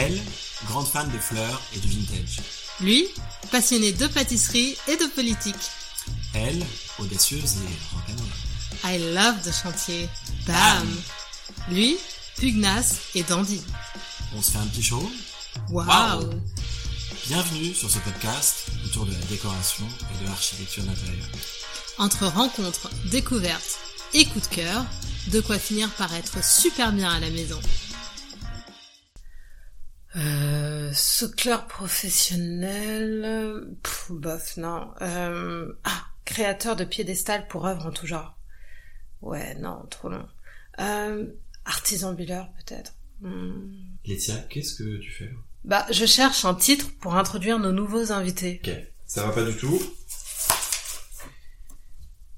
Elle, grande fan de fleurs et du vintage. Lui, passionné de pâtisserie et de politique. Elle, audacieuse et rock'n'roll. I love de chantier. Bam Lui, pugnace et dandy. On se fait un petit show? Waouh Bienvenue sur ce podcast autour de la décoration et de l'architecture d'intérieur. Entre rencontres, découvertes et coups de cœur, de quoi finir par être super bien à la maison. Euh, soucleur professionnel, pff, bof, non. Euh, ah, créateur de piédestal pour œuvres en tout genre. Ouais, non, trop long. Euh, artisan buller, peut-être. Hmm. Laetitia, qu'est-ce que tu fais Bah, je cherche un titre pour introduire nos nouveaux invités. Ok, ça va pas du tout.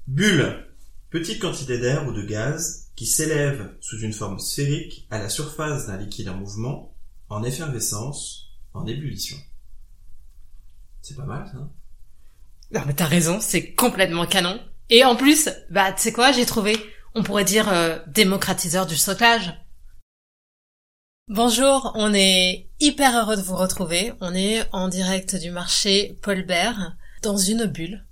Bulle. Petite quantité d'air ou de gaz qui s'élève sous une forme sphérique à la surface d'un liquide en mouvement, en effervescence, en ébullition. C'est pas mal, ça hein? Non mais t'as raison, c'est complètement canon. Et en plus, bah tu sais quoi, j'ai trouvé, on pourrait dire euh, démocratiseur du stockage. Bonjour, on est hyper heureux de vous retrouver. On est en direct du marché Paul Bert, dans une bulle,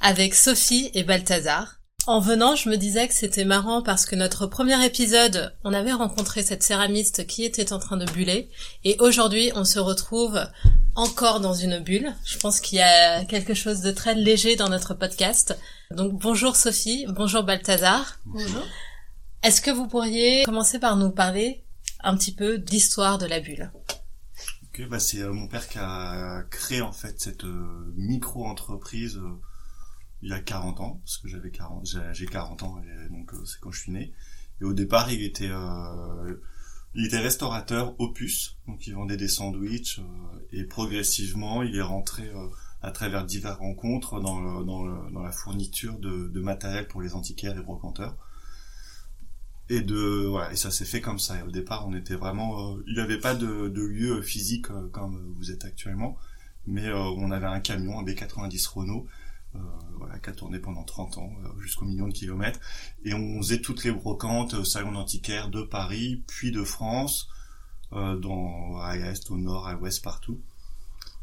avec Sophie et Balthazar. En venant, je me disais que c'était marrant parce que notre premier épisode, on avait rencontré cette céramiste qui était en train de buller, et aujourd'hui, on se retrouve encore dans une bulle. Je pense qu'il y a quelque chose de très léger dans notre podcast. Donc bonjour Sophie, bonjour Balthazar. Bonjour. Est-ce que vous pourriez commencer par nous parler un petit peu d'histoire de la bulle? Ok, bah c'est euh, mon père qui a créé en fait cette euh, micro-entreprise euh, il y a 40 ans, parce que j'avais 40, j'ai j'ai 40 ans, et donc euh, c'est quand je suis né. Et au départ, il était, euh, il était restaurateur opus, donc il vendait des sandwichs, euh, et progressivement, il est rentré euh, à travers diverses rencontres dans, le- dans, le- dans la fourniture de, de matériel pour les antiquaires et brocanteurs. Et de voilà, et ça s'est fait comme ça. Et au départ, on était vraiment, euh, il n'y avait pas de, de lieu physique euh, comme vous êtes actuellement, mais on avait un camion, un B90 Renault, voilà, qui a tourné pendant 30 ans, euh, jusqu'au million de kilomètres. Et on faisait toutes les brocantes, euh, salons d'antiquaires de Paris, puis de France, euh, dans, à l'est, au nord, à l'ouest, partout.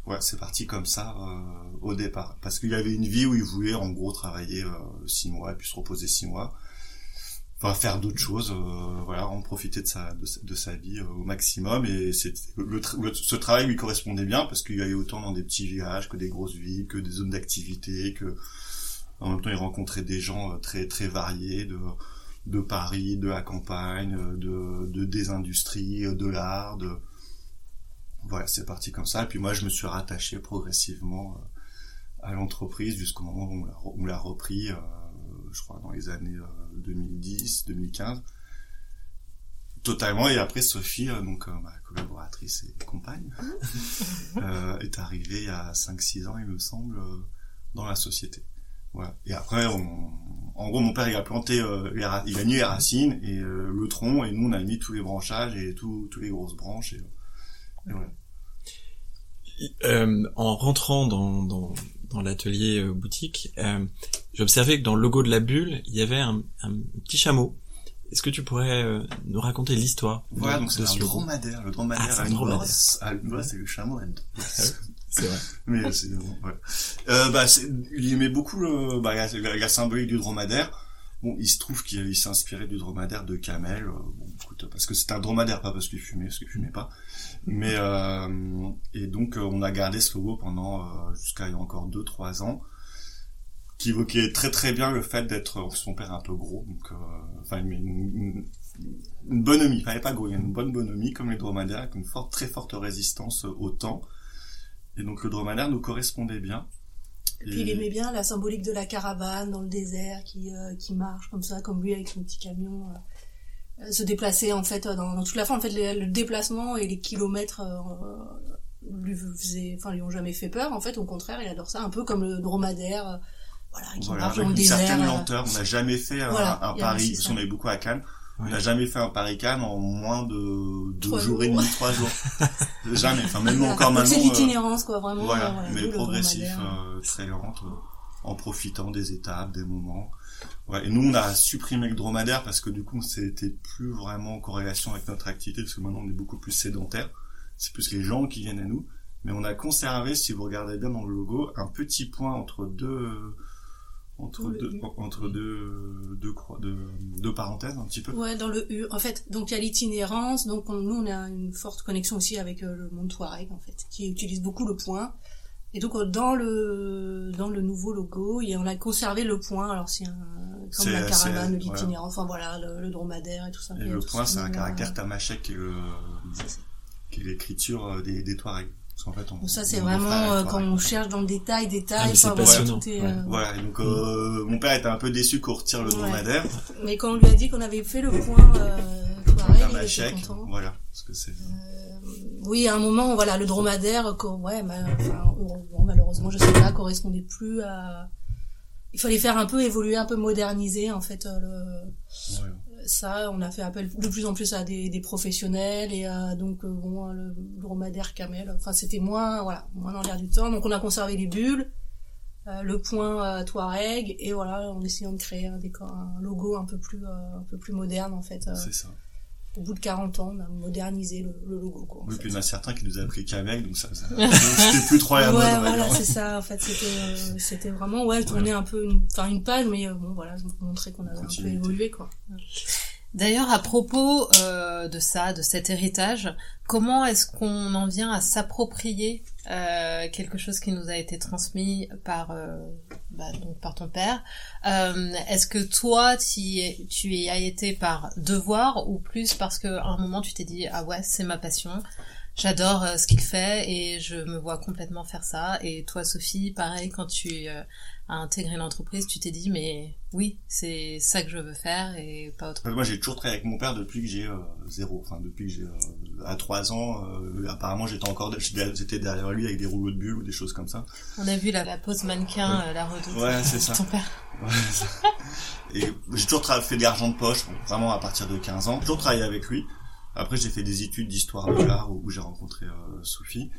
Ouais, c'est parti comme ça euh, au départ. Parce qu'il y avait une vie où il voulait en gros travailler euh, six mois et puis se reposer six mois. Enfin, faire d'autres choses, euh, voilà, en profiter de sa, de de sa vie euh, au maximum. Et c'est le, le- ce travail lui correspondait bien parce qu'il y allait autant dans des petits villages que des grosses villes, que des zones d'activité, que en même temps il rencontrait des gens euh, très très variés de de Paris, de la campagne, euh, de, de des industries, de l'art, de voilà, c'est parti comme ça. Et puis moi, je me suis rattaché progressivement à l'entreprise jusqu'au moment où on l'a repris, euh, je crois, dans les années euh, 2010, 2015. Totalement. Et après, Sophie, euh, donc euh, ma collaboratrice et compagne, euh, est arrivée il y a 5-6 ans, il me semble, euh, dans la société. Voilà. Et après, on- en gros, mon père, il a planté, euh, les ra- il a mis les racines et euh, le tronc, et nous, on a mis tous les branchages et tous tous les grosses branches. Et, et voilà. Euh, En rentrant dans, dans, dans l'atelier euh, boutique, euh, j'observais que dans le logo de la bulle, il y avait un, un petit chameau. Est-ce que tu pourrais euh, nous raconter l'histoire Voilà, donc c'est ce un dromadaire. Le dromadaire Ah, c'est a un une dromadaire. bosse. Ah, ouais, c'est le chameau. a une bosse. C'est vrai. Mais c'est bon. Euh, bah, il aimait beaucoup le, bah, la, la- symbolique du dromadaire. Bon, il se trouve qu'il il s'est inspiré du dromadaire de Camel. Bon, écoute, parce que c'est un dromadaire, pas parce qu'il fumait, parce qu'il fumait pas. Mais euh, et donc euh, on a gardé ce logo pendant euh, jusqu'à il y a encore deux trois ans, qui évoquait très très bien le fait d'être son père un peu gros, donc enfin une, une, une bonhomie, enfin pas gros, il y a une bonne bonhomie comme les dromadaires, avec une forte très forte résistance au temps. Et donc le dromadaire nous correspondait bien. Et puis il aimait bien la symbolique de la caravane dans le désert qui, euh, qui marche comme ça, comme lui avec son petit camion. euh, se déplacer en fait euh, dans, dans toute la fin. En fait, le, le déplacement et les kilomètres euh, lui faisaient, enfin lui ont jamais fait peur. En fait, au contraire, il adore ça, un peu comme le dromadaire, euh, voilà, qui Voilà, marche avec dans le une désert. certaine euh, lenteur. On n'a jamais fait un, Voilà, a Paris, parce qu'on avait beaucoup à Cannes. On Ouais. n'a jamais fait un Paris-Cannes en moins de deux jours et demi, trois jours. jamais. Enfin, même encore donc maintenant. C'est euh, l'itinérance, quoi, vraiment. Voilà, euh, voilà, mais progressif, euh, très lente, euh, en profitant des étapes, des moments. Ouais, et nous, on a supprimé le dromadaire parce que du coup, c'était plus vraiment en corrélation avec notre activité, parce que maintenant, on est beaucoup plus sédentaire. c'est plus les gens qui viennent à nous. Mais on a conservé, si vous regardez bien dans le logo, un petit point entre deux entre deux U. entre deux deux, croix- deux deux parenthèses un petit peu. Ouais, dans le U. En fait, donc il y a l'itinérance. Donc on- nous, on a une forte connexion aussi avec euh, le monde Touareg, en fait, qui utilise beaucoup le point. Et donc euh, dans le dans le nouveau logo, il y a- on a conservé le point. Alors c'est un comme la caravane, c'est- l'itinérance, enfin voilà, le, le dromadaire et tout ça. Et le point, ce c'est un mot-là. caractère tamashek qui est le qui est l'écriture euh, des des Touaregs. Parce qu'en fait, on, Donc ça c'est vraiment euh, quand on cherche dans le détail, Ah, détail. voilà, passionnant, tout est, ouais. euh, Voilà, et donc euh, mon père était un peu déçu qu'on retire le Ouais. dromadaire. Mais quand on lui a dit qu'on avait fait le point euh, Touareg, il était content. voilà. Parce que c'est Oui, à un moment, voilà, le dromadaire, ouais, enfin, bon, malheureusement, je sais pas, correspondait plus à. Il fallait faire un peu évoluer, un peu moderniser, en fait, euh, le... ouais. ça. On a fait appel de plus en plus à des, des professionnels et à, donc, euh, bon, le dromadaire camel. Enfin, c'était moins, voilà, moins dans l'air du temps. Donc, on a conservé les bulles, euh, le point euh, Touareg et voilà, en essayant de créer un décor, un logo un peu plus, euh, un peu plus moderne, en fait. euh, c'est ça. Au bout de 40 ans, on a modernisé le, le logo, quoi. en Oui, fait. puis il y en a certains qui nous a pris qu'avec, donc ça, ça c'était plus trop à ouais, voilà, c'est ça. En fait, c'était, euh, c'était vraiment, ouais, tourner un peu, une, enfin, une page, mais euh, bon, voilà, pour montrer qu'on avait un peu Continuité. évolué, quoi. D'ailleurs, à propos euh, de ça, de cet héritage, comment est-ce qu'on en vient à s'approprier euh, quelque chose qui nous a été transmis par euh, bah, donc par ton père. Euh, Est-ce que toi, tu tu y as été par devoir ou plus parce que à un moment tu t'es dit ah ouais c'est ma passion, j'adore euh, ce qu'il fait et je me vois complètement faire ça. Et toi, Sophie, pareil, quand tu euh, as intégré l'entreprise, tu t'es dit mais oui c'est ça que je veux faire et pas autre fait, Moi, j'ai toujours travaillé avec mon père depuis que j'ai euh, zéro. Enfin, depuis que j'ai euh, à trois ans. euh, apparemment, j'étais encore, j'étais derrière lui avec des rouleaux de bulles ou des choses comme ça. On a vu la, la pose mannequin, euh, la redoute. Ouais, c'est ça. Ton père. Ouais. Et j'ai toujours fait de l'argent de poche, vraiment à partir de 15 ans. J'ai toujours travaillé avec lui. Après, j'ai fait des études d'histoire de l'art où, j'ai rencontré euh, Sophie.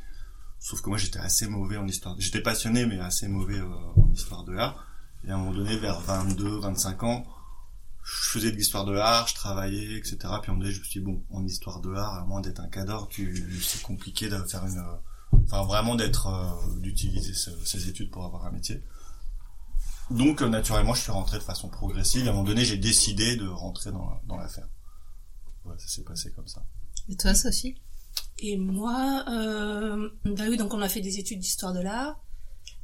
Sauf que moi, j'étais assez mauvais en histoire. J'étais passionné, mais assez mauvais euh, en histoire de l'art. Et à un moment donné, vers 22, 25 ans, je faisais de l'histoire de l'art, je travaillais, etc. Puis à un moment donné, je me suis dit, bon, en histoire de l'art, à moins d'être un cadre, tu, c'est compliqué de faire une, enfin vraiment d'être, euh, d'utiliser ce- ces études pour avoir un métier. Donc euh, naturellement, je suis rentré de façon progressive. À un moment donné, j'ai décidé de rentrer dans l'affaire. Ouais, ça s'est passé comme ça. Et toi, Sophie? Et moi, euh, bah oui, donc on a fait des études d'histoire de l'art.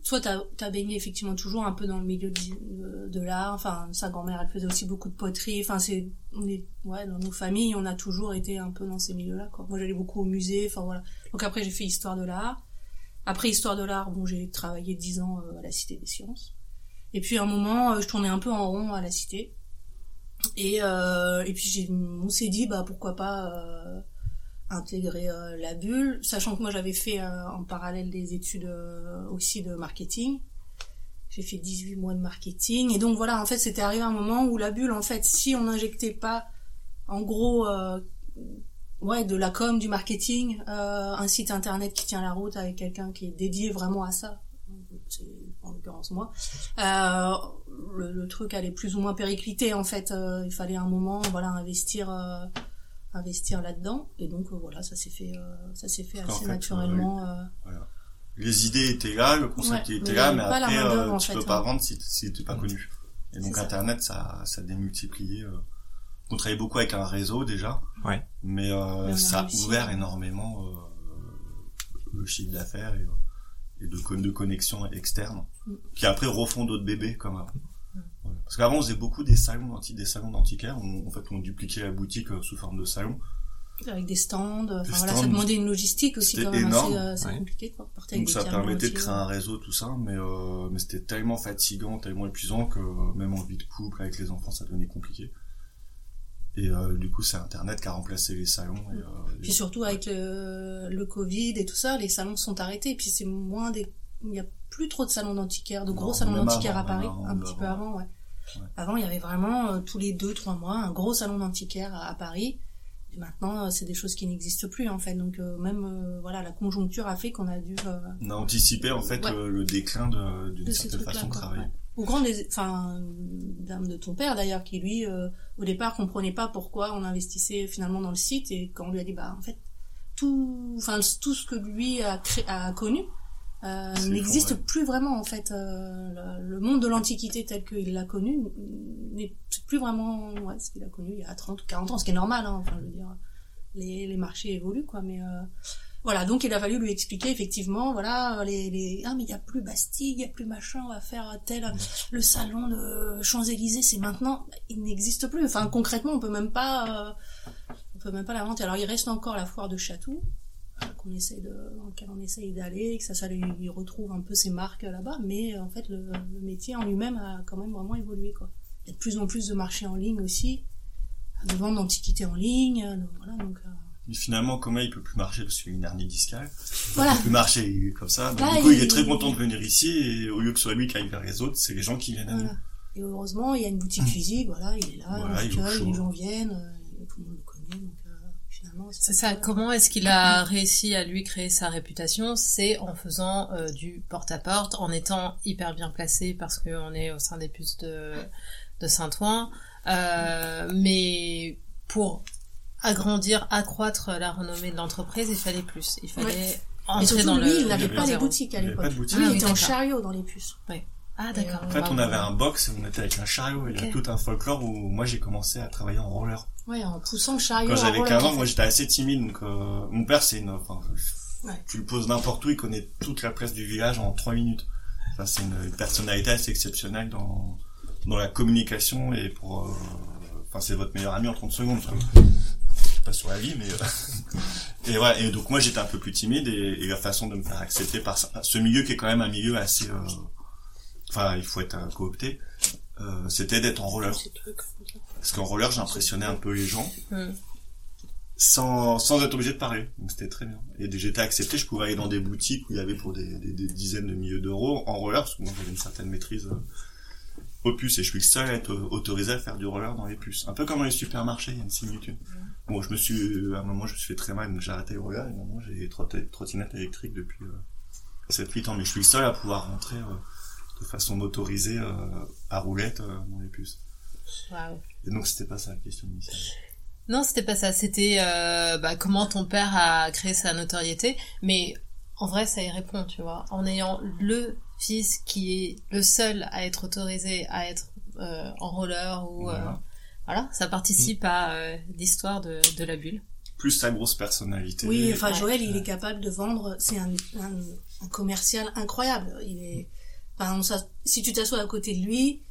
Toi, t'as as baigné effectivement toujours un peu dans le milieu de, de l'art. Enfin, sa grand-mère, elle faisait aussi beaucoup de poterie. Enfin, c'est, on est, ouais, dans nos familles, on a toujours été un peu dans ces milieux-là, quoi. Moi, j'allais beaucoup au musée. Enfin, voilà. Donc après, j'ai fait histoire de l'art. Après histoire de l'art, bon, j'ai travaillé dix ans euh, à la Cité des Sciences. Et puis à un moment, euh, je tournais un peu en rond à la Cité. Et, euh, et puis on s'est dit, bah pourquoi pas euh, intégrer euh, la bulle, sachant que moi j'avais fait en parallèle des études aussi de marketing. J'ai fait 18 mois de marketing. Et donc voilà, en fait, c'était arrivé un moment où la bulle, en fait, si on n'injectait pas, en gros, ouais, de la com, du marketing, euh, un site internet qui tient la route avec quelqu'un qui est dédié vraiment à ça, en l'occurrence moi, euh, le, le truc allait plus ou moins péricliter en fait. Euh, il fallait un moment, voilà, investir, euh, investir là-dedans. Et donc euh, voilà, ça s'est fait, euh, ça s'est fait En assez fait, naturellement. euh, Les idées étaient là, le concept Ouais, était mais là, mais pas la après, euh, en tu fait, peux hein. pas vendre si, si t'es pas connu. Et donc ça. Internet, ça, ça a démultiplié. Euh. On travaillait beaucoup avec un réseau déjà, Ouais. mais, euh, ça a réussi. ouvert énormément euh, le chiffre d'affaires et, et de, de connexions externes, Mm. Qui après refont d'autres bébés comme avant. Voilà. Parce qu'avant, on faisait beaucoup des salons des salons d'antiquaires. En fait, on dupliquait la boutique euh, sous forme de salon. avec des stands. Enfin Des voilà, stands. ça demandait une logistique aussi C'était quand même énorme, assez, euh, ouais. compliqué quoi. Porter avec Donc des ça permettait de créer ouais. un réseau, tout ça, mais, euh, mais c'était tellement fatigant, tellement épuisant que euh, même en vie de couple, avec les enfants, ça devenait compliqué. Et euh, du coup, c'est Internet qui a remplacé les salons. Et, euh, Puis surtout avec le, le Covid et tout ça, les salons sont arrêtés. Et puis c'est moins des, il n'y a plus trop de salons d'antiquaires, de gros Non, salons d'antiquaires à Paris, avant, un petit peu avant. ouais. Ouais. Avant, il y avait vraiment euh, tous les deux, trois mois un gros salon d'antiquaires à, à Paris. Et maintenant, euh, c'est des choses qui n'existent plus en fait. Donc euh, même voilà, la conjoncture a fait qu'on a dû on a anticipé en fait Ouais. le, déclin de- d'une certaine façon de travailler. ouais. Au grand enfin, dame de ton père d'ailleurs, qui lui, au départ, comprenait pas pourquoi on investissait finalement dans le site et quand on lui a dit, bah, en fait, tout, enfin tout ce que lui a, a connu euh, n'existe plus vraiment en fait. Euh, le, le monde de l'Antiquité tel qu'il l'a connu n'est plus vraiment ouais, ce qu'il a connu il y a 30 ou 40 ans, ce qui est normal. Hein, enfin, je veux dire, les, les marchés évoluent quoi, mais euh, voilà. Donc il a fallu lui expliquer effectivement, voilà, les, les ah mais il y a plus Bastille, il y a plus machin, on va faire tel le salon de Champs Élysées, c'est maintenant, il n'existe plus. Enfin concrètement, on peut même pas, euh, on peut même pas l'inventer. Alors il reste encore la foire de Chatou qu'on essaie de, dans lequel on essaye d'aller, que ça, ça lui, retrouve un peu ses marques là-bas, mais euh, en fait le, le métier en lui-même a quand même vraiment évolué quoi. Il y a de plus en plus de marchés en ligne aussi, de ventes d'antiquités en ligne, euh, voilà donc. euh, Mais finalement, comment il peut plus marcher? Parce qu'il a une hernie discale. Voilà. Il peut plus marcher comme ça. Donc, Là, du coup, il, il- est très content de venir ici et au lieu que ce soit lui qui aille vers les autres, c'est les gens qui viennent à nous. Et heureusement, il y a une boutique physique, voilà, il est là, Voilà, il les gens viennent, tout le monde le connaît, donc euh, finalement... C'est ça. Comment est-ce qu'il a réussi à lui créer sa réputation? C'est en faisant euh, du porte-à-porte, en étant hyper bien placé parce qu'on est au sein des puces de, de Saint-Ouen. Euh, mais pour agrandir, accroître la renommée de l'entreprise, il fallait plus. Il fallait entrer surtout, dans lui, le. il n'avait pas les boutiques à l'époque. Ah il oui, était en chariot dans les puces. Ah d'accord. Et, En fait, on avait un box et on était avec un chariot. Il y a tout un folklore où moi j'ai commencé à travailler en roller. Ouais, en poussant le chariot. Quand j'avais roller, 15 ans, moi j'étais assez timide. Donc, euh, mon père, c'est une. Enfin, Ouais. Tu le poses n'importe où, il connaît toute la presse du village en 3 minutes. Enfin, c'est une, personnalité assez exceptionnelle dans dans la communication et pour. euh, Enfin, c'est votre meilleur ami en 30 secondes. Enfin, pas sur la vie, mais euh, et voilà. Et donc moi j'étais un peu plus timide et, et la façon de me faire accepter par ce ce milieu qui est quand même un milieu assez. euh, Enfin, il faut être euh, coopté. euh, c'était d'être en roller. Parce qu'en roller, j'impressionnais un peu les gens Hmm. sans, sans être obligé de parler. Donc c'était très bien. Et j'étais accepté, je pouvais aller dans des boutiques où il y avait pour des, des, des dizaines de milliers d'euros en roller, parce que moi j'avais une certaine maîtrise euh, aux puces et je suis le seul à être autorisé à faire du roller dans les puces. Un peu comme dans les supermarchés, il y a une similitude. Bon, je me suis, à un moment, je me suis fait très mal, donc j'ai arrêté le roller, et maintenant j'ai trottinettes électriques depuis euh, 7-8 ans, mais je suis le seul à pouvoir rentrer euh, de façon motorisée euh, à roulette euh, dans les puces. Et donc c'était pas ça la question initiale. Non, c'était pas ça. C'était euh, bah, comment ton père a créé sa notoriété. Mais en vrai, ça y répond, tu vois. En ayant le fils qui est le seul à être autorisé à être euh, en roller ou euh, Voilà. ça participe à euh, l'histoire de, de la bulle. Plus sa grosse personnalité. Oui, enfin Ouais. Joël, il est capable de vendre. C'est un, un, un commercial incroyable. Il est. Si tu t'assois à côté de lui,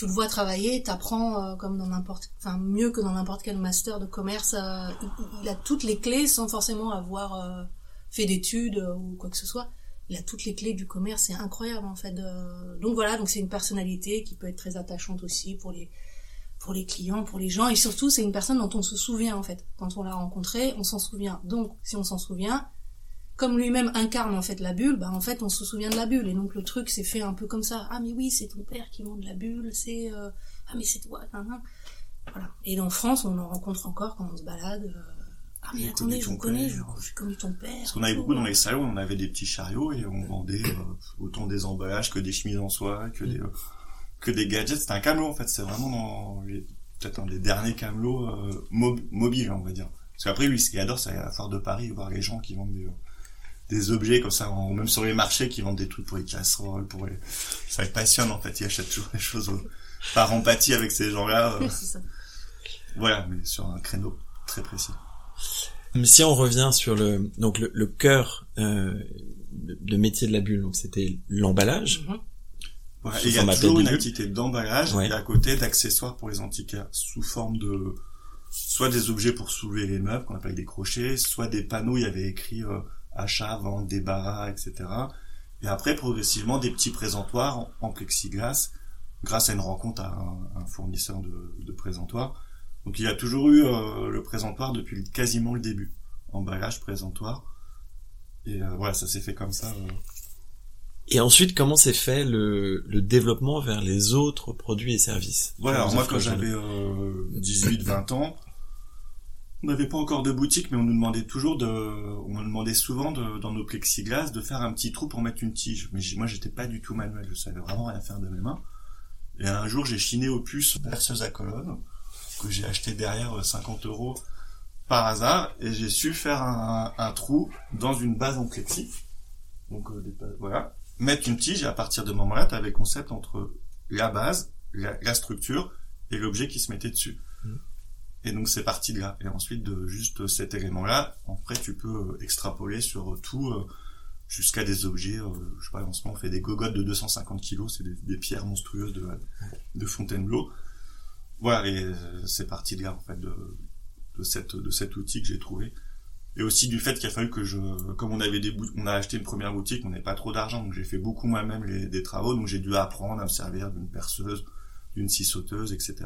tu le vois travailler, t'apprends euh, comme dans n'importe, enfin mieux que dans n'importe quel master de commerce. euh, il, a toutes les clés sans forcément avoir euh, fait d'études ou quoi que ce soit. Il a toutes les clés du commerce, c'est incroyable en fait. Donc voilà, donc c'est une personnalité qui peut être très attachante aussi pour les pour les clients, pour les gens, et surtout c'est une personne dont on se souvient en fait. Quand on l'a rencontré, on s'en souvient. Donc si on s'en souvient, comme lui-même incarne en fait la bulle, bah en fait on se souvient de la bulle, et donc le truc s'est fait un peu comme ça. Ah mais oui, c'est ton père qui vend de la bulle, c'est euh, ah mais c'est toi. nan, nan. Voilà. Et en France, on en rencontre encore quand on se balade. euh, ah mais attendez, je vous connais, père. je- j'ai connu ton père. Parce qu'on avait beaucoup dans les salons, on avait des petits chariots et on vendait euh, autant des emballages que des chemises en soie, que des euh, que des gadgets. C'était un camelot en fait. C'est vraiment dans les peut-être un des derniers camelots mob- mobiles, on va dire. Parce qu'après lui, ce qu'il adore, c'est aller à la foire de Paris voir les gens qui vendent des, des objets comme ça, en- même sur les marchés, qui vendent des trucs pour les casseroles, pour les... Ça passionne en fait. Il achète toujours des choses euh, par empathie avec ces gens-là. euh, voilà, mais sur un créneau très précis. Si on revient sur le donc le, le cœur euh, de de métier de la bulle, donc c'était l'emballage. Mhm. Et il y a toujours une activité d'emballage Ouais. et à côté d'accessoires pour les antiquaires sous forme de soit des objets pour soulever les meubles qu'on appelle des crochets, soit des panneaux il y avait écrit euh, achat, vente, débarras, etc. Et après progressivement des petits présentoirs en, en plexiglas grâce à une rencontre à un, un fournisseur de, de présentoirs. Donc il y a toujours eu euh, le présentoir depuis quasiment le début, emballage, présentoir. Et euh, voilà, ça s'est fait comme ça. euh, Et ensuite, comment s'est fait le, le développement vers les autres produits et services? Voilà, alors moi quand j'avais euh, 18-20 ans, on n'avait pas encore de boutique, mais on nous demandait toujours de, on nous demandait souvent de, dans nos plexiglas de faire un petit trou pour mettre une tige. Mais moi j'étais pas du tout manuel, je savais vraiment rien faire de mes mains. Et un jour j'ai chiné aux puces perceuse à colonne que j'ai acheté derrière euh, 50 euros par hasard et j'ai su faire un, un, trou dans une base en plexi. Donc euh, voilà, mettre une tige et à partir de moment-là, tu avais le concept entre la base, la, la structure et l'objet qui se mettait dessus. Et donc c'est parti de là. Et ensuite de juste cet élément-là, après tu peux extrapoler sur tout euh, jusqu'à des objets. Euh, je sais pas, en ce moment on fait des gogottes de 250 kilos, c'est des, pierres monstrueuses de, de Fontainebleau. Voilà, et euh, c'est parti de là en fait de, de cette de cet outil que j'ai trouvé. Et aussi du fait qu'il a fallu que je, comme on avait des on a acheté une première boutique, on n'avait pas trop d'argent, donc j'ai fait beaucoup moi-même les, des travaux, donc j'ai dû apprendre à me servir d'une perceuse, d'une scie sauteuse, etc.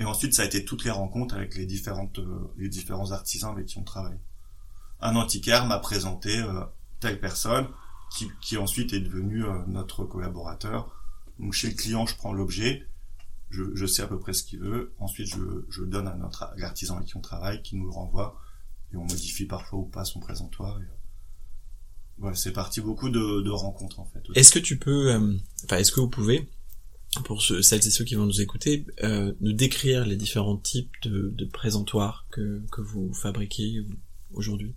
Et ensuite, ça a été toutes les rencontres avec les différentes, euh, les différents artisans avec qui on travaille. Un antiquaire m'a présenté euh, telle personne, qui, qui ensuite est devenu euh, notre collaborateur. Donc chez le client, je prends l'objet, je, je, sais à peu près ce qu'il veut. Ensuite, je, je donne à notre l'artisan avec qui on travaille, qui nous le renvoie, et on modifie parfois ou pas son présentoir. Et, voilà, c'est parti beaucoup de, de rencontres en fait. Est-ce que tu peux, enfin, est-ce que vous pouvez pour celles et ceux qui vont nous écouter, euh, nous décrire les différents types de, présentoirs que, que vous fabriquez aujourd'hui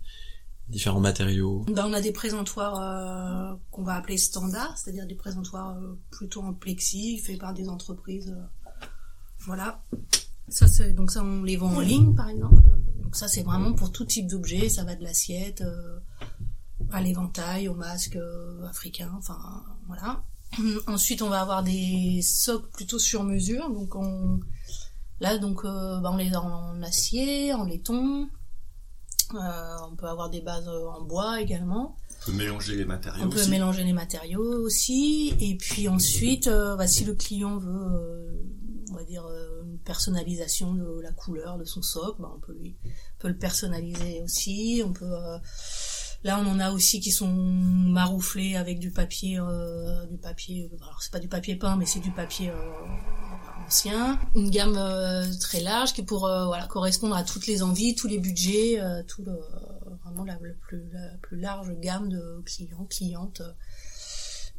différents matériaux ben, On a des présentoirs euh, qu'on va appeler standards, c'est-à-dire des présentoirs euh, plutôt en plexi, faits par des entreprises. Voilà. Ça, donc ça, on les vend en ligne, par exemple. Donc ça, c'est vraiment pour tout type d'objet. Ça va de l'assiette à l'éventail, au masque africain, enfin, voilà. Ensuite, on va avoir des socles plutôt sur mesure. Donc, on, là, donc, euh, bah, on les a en acier, en laiton. Euh, on peut avoir des bases en bois également. On peut mélanger les matériaux. On peut aussi. mélanger les matériaux aussi. Et puis ensuite, euh, bah, si le client veut, euh, on va dire, euh, une personnalisation de la couleur de son socle, bah, on peut lui, peut le personnaliser aussi. On peut Là, on en a aussi qui sont marouflés avec du papier, euh, du papier. Alors c'est pas du papier peint, mais c'est du papier euh, ancien. Une gamme euh, très large qui pour voilà correspondre à toutes les envies, tous les budgets, tout le vraiment la, plus la plus large gamme de clients, clientes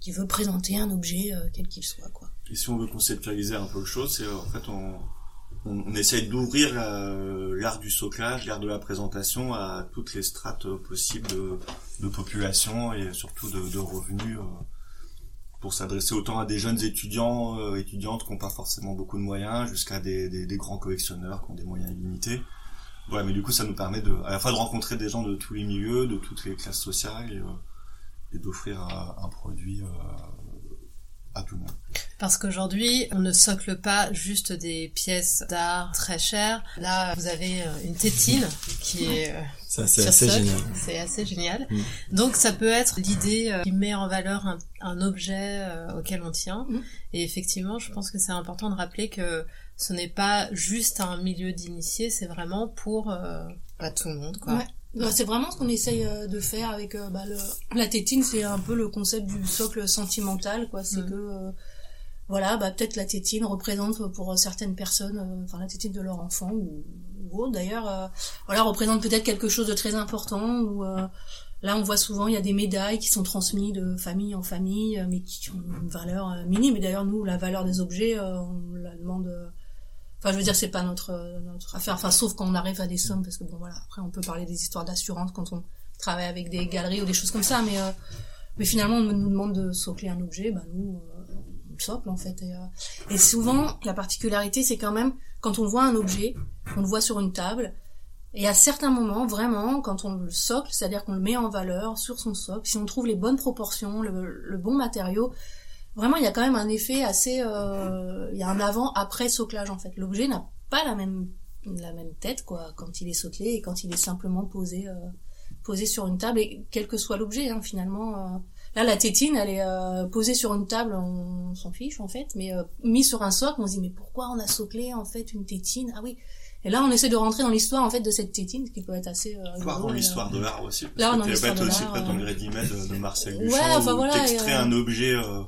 qui veut présenter un objet quel qu'il soit quoi. Et si on veut conceptualiser un peu le chose, c'est en fait on on, on essaye d'ouvrir l'art du soclage, l'art de la présentation à toutes les strates possibles de, population et surtout de, de revenus euh, pour s'adresser autant à des jeunes étudiants, euh, étudiantes qui n'ont pas forcément beaucoup de moyens, jusqu'à des, grands collectionneurs qui ont des moyens limités. Voilà, mais du coup, ça nous permet de, à la fois de rencontrer des gens de tous les milieux, de toutes les classes sociales euh, et d'offrir un produit à tout le monde. Parce qu'aujourd'hui, on ne socle pas juste des pièces d'art très chères. Là, vous avez euh, une tétine qui est... Ça, c'est assez génial. C'est assez génial. Mm. Donc, ça peut être l'idée euh, qui met en valeur un, un objet euh, auquel on tient. Mm. Et effectivement, je pense que c'est important de rappeler que ce n'est pas juste un milieu d'initiés, c'est vraiment pour euh, pas tout le monde, quoi. Ouais. Bah, c'est vraiment ce qu'on essaye de faire avec bah, le... la tétine, c'est un peu le concept du socle sentimental, quoi. C'est mm. que voilà, bah peut-être la tétine représente pour certaines personnes, euh, enfin la tétine de leur enfant ou, ou d'ailleurs, euh, voilà représente peut-être quelque chose de très important. Ou euh, là, on voit souvent il y a des médailles qui sont transmises de famille en famille, mais qui ont une valeur minime. Et d'ailleurs, nous, la valeur des objets, on la demande. Enfin, je veux dire, c'est pas notre notre affaire. Enfin, sauf quand on arrive à des sommes, parce que bon, voilà. Après, on peut parler des histoires d'assurance quand on travaille avec des galeries ou des choses comme ça, mais mais finalement, on nous demande de socler un objet, bah nous socle en fait. Et, euh, et souvent, la particularité, c'est quand même quand on voit un objet, on le voit sur une table, et à certains moments, vraiment, quand on le socle, c'est-à-dire qu'on le met en valeur sur son socle, si on trouve les bonnes proportions, le, le bon matériau, vraiment, il y a quand même un effet assez, euh, il y a un avant-après soclage en fait. L'objet n'a pas la même la même tête quoi quand il est soclé et quand il est simplement posé euh, posé sur une table et quel que soit l'objet hein, finalement euh, Là, la tétine, elle est euh, posée sur une table, on s'en fiche en fait, mais euh, mis sur un socle, on se dit mais pourquoi on a soclé en fait une tétine? Ah oui. Et là, on essaie de rentrer dans l'histoire en fait de cette tétine, qui peut être assez. Euh, Voir dans l'histoire euh, de l'art aussi. Parce là, que l'histoire de aussi le euh, ready de, de Marcel Ouais, Duchamp, enfin, où voilà, euh, un objet, euh,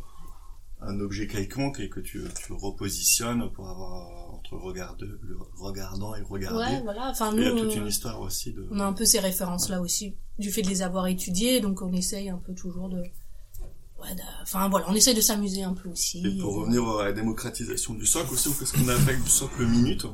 un objet quelconque et que tu, tu le repositionnes pour avoir euh, entre regard le regardant et regardé. Ouais, voilà. Enfin, il y a toute euh, une histoire aussi de. on a un peu ces références là aussi, du fait de les avoir étudiées, donc on essaye un peu toujours de. Ouais, de- enfin voilà, on essaye de s'amuser un peu aussi. Et pour revenir à la démocratisation du socle aussi, on fait ce qu'on appelle du socle minute.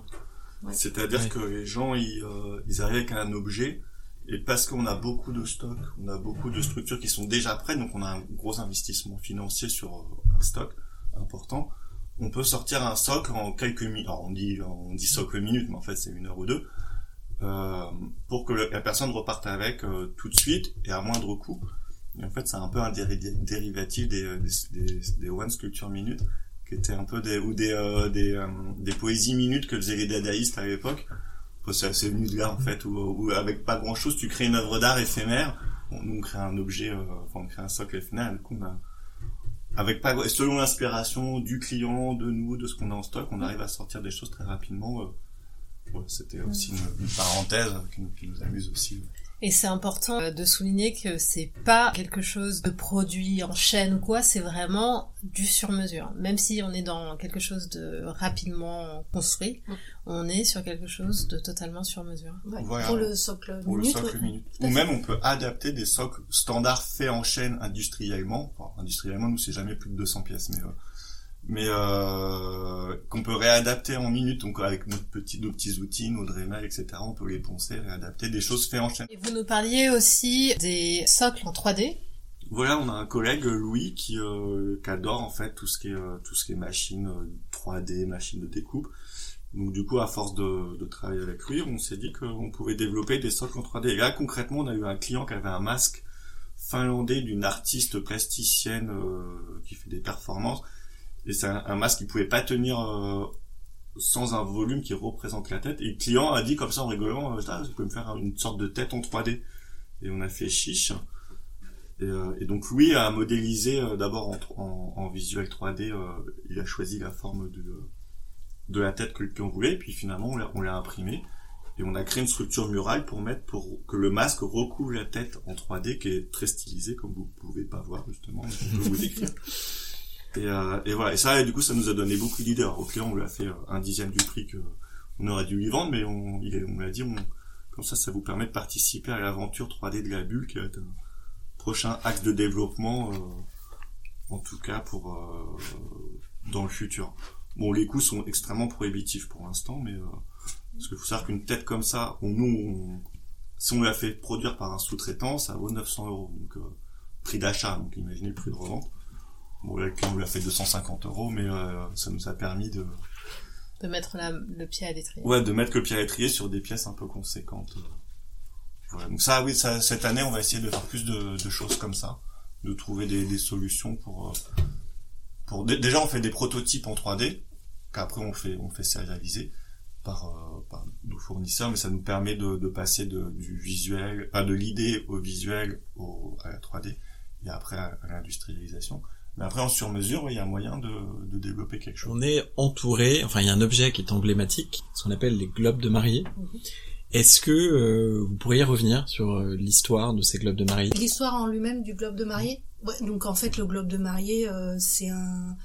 Ouais. C'est-à-dire Ouais. que les gens, ils, euh, ils arrivent avec un objet, et parce qu'on a beaucoup de stocks, on a beaucoup de structures qui sont déjà prêtes, donc on a un gros investissement financier sur euh, stock important, on peut sortir un socle en quelques minutes. On dit, on dit socle minutes, mais en fait c'est une heure ou deux, euh, pour que la personne reparte avec euh, tout de suite et à moindre coût. Et en fait, c'est un peu un déri- dérivatif des, euh, des, des, One Sculpture Minutes, qui étaient un peu des, ou des, des, des poésies minutes que faisaient les dadaïstes à l'époque. C'est venu de là, en fait, où, avec pas grand chose, tu crées une œuvre d'art éphémère. Nous, on crée un objet, enfin, on crée un socle éphémère, du coup, on avec pas, selon l'inspiration du client, de nous, de ce qu'on a en stock, on arrive à sortir des choses très rapidement. euh. Ouais, C'était aussi une, une parenthèse qui nous, qui nous amuse aussi. Et c'est important euh, de souligner que c'est pas quelque chose de produit en chaîne ou quoi, c'est vraiment du sur-mesure. Même si on est dans quelque chose de rapidement construit, on est sur quelque chose de totalement sur-mesure. Ouais, Voilà. Pour le socle Pour minute. le socle ouais. minute. Ou même on peut adapter des socles standards faits en chaîne industriellement. Enfin, industriellement, nous c'est jamais plus de 200 pièces, mais euh, mais euh, qu'on peut réadapter en minutes. Donc avec notre petit, nos petits outils, nos Dremel, etc. On peut les poncer, réadapter des choses faites en chaîne. Et vous nous parliez aussi des socles en 3D. Voilà, on a un collègue Louis qui, euh, qui adore en fait tout ce qui est euh, tout ce qui est machine euh, 3D, machine de découpe. Donc du coup, à force de, de travailler avec lui, on s'est dit qu'on pouvait développer des socles en 3D. Et là, concrètement, on a eu un client qui avait un masque finlandais d'une artiste plasticienne euh, qui fait des performances. Et c'est un, un masque qui pouvait pas tenir euh, sans un volume qui représente la tête. Et le client a dit comme ça en rigolant, euh, ah, vous pouvez me faire une sorte de tête en 3D. Et on a fait chiche. Et, euh, et donc Louis a modélisé euh, d'abord en, en, en visuel 3D, euh, il a choisi la forme de, de la tête que le client voulait, et puis finalement on l'a, imprimé et on a créé une structure murale pour mettre pour que le masque recouvre la tête en 3D qui est très stylisé comme vous pouvez pas voir justement, je peux vous décrire. Et, euh, et voilà, et ça du coup ça nous a donné beaucoup d'idées. Au client on lui a fait euh, un dixième du prix que on aurait dû lui vendre, mais on, il on l'a dit, on, comme ça ça vous permet de participer à l'aventure 3D de la bulle qui va être un prochain axe de développement, euh, en tout cas pour euh, dans le futur. Bon, les coûts sont extrêmement prohibitifs pour l'instant, mais euh, parce qu'il faut savoir qu'une tête comme ça, on, nous, on- si on la fait produire par un sous-traitant, ça vaut 900 euros, donc euh, prix d'achat, donc imaginez le prix de revente. Bon, là, le client, l'a fait 250 euros, mais euh, ça nous a permis de, De mettre la- le pied à l'étrier. Ouais, de mettre le pied à l'étrier sur des pièces un peu conséquentes. Voilà. Donc ça, oui, ça, cette année, on va essayer de faire plus de, de choses comme ça, de trouver des, des solutions pour, euh, pour. dé- Déjà, on fait des prototypes en 3D, qu'après on fait, on fait sérialiser par, euh, par nos fournisseurs, mais ça nous permet de, de passer de, du visuel, enfin de l'idée au visuel au, à la 3D et après à, à l'industrialisation. Mais après, en sur-mesure, il y a moyen de, de développer quelque chose. On est entouré, enfin il y a un objet qui est emblématique, ce qu'on appelle les globes de mariée. Mhm. Est-ce que euh, vous pourriez revenir sur euh, l'histoire de ces globes de mariée? L'histoire en lui-même du globe de mariée? Ouais, donc en fait le globe de mariée euh, c'est un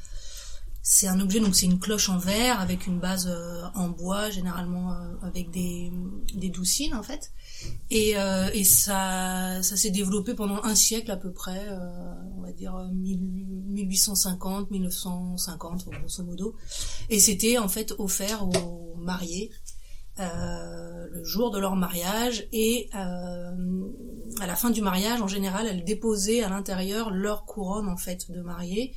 c'est un objet donc c'est une cloche en verre avec une base euh, en bois généralement euh, avec des des doucines en fait et euh, et ça ça s'est développé pendant un siècle à peu près euh, on va dire euh, 1000 1850 1950 grosso modo. Et c'était en fait offert aux mariés euh, le jour de leur mariage et à la fin du mariage en général elles déposaient à l'intérieur leur couronne en fait de mariée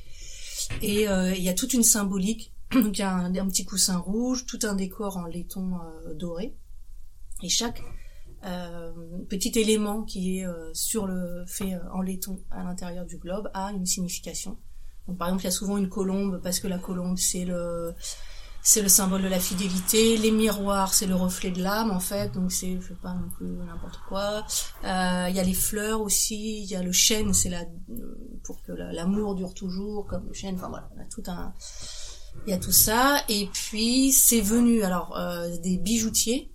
et il y a toute une symbolique. Donc il y a un, un petit coussin rouge tout un décor en laiton doré. Et chaque euh, petit élément qui est euh, sur le fait euh, en laiton à l'intérieur du globe a une signification donc par exemple il y a souvent une colombe parce que la colombe c'est le c'est le symbole de la fidélité. Les miroirs, c'est le reflet de l'âme, en fait. Donc c'est, je sais pas non plus n'importe quoi. Euh, Il y a les fleurs aussi. Il y a le chêne, c'est la pour que la- l'amour dure toujours, comme le chêne. Enfin voilà, on a tout un. Il y a tout ça. Et puis c'est venu alors euh, des bijoutiers.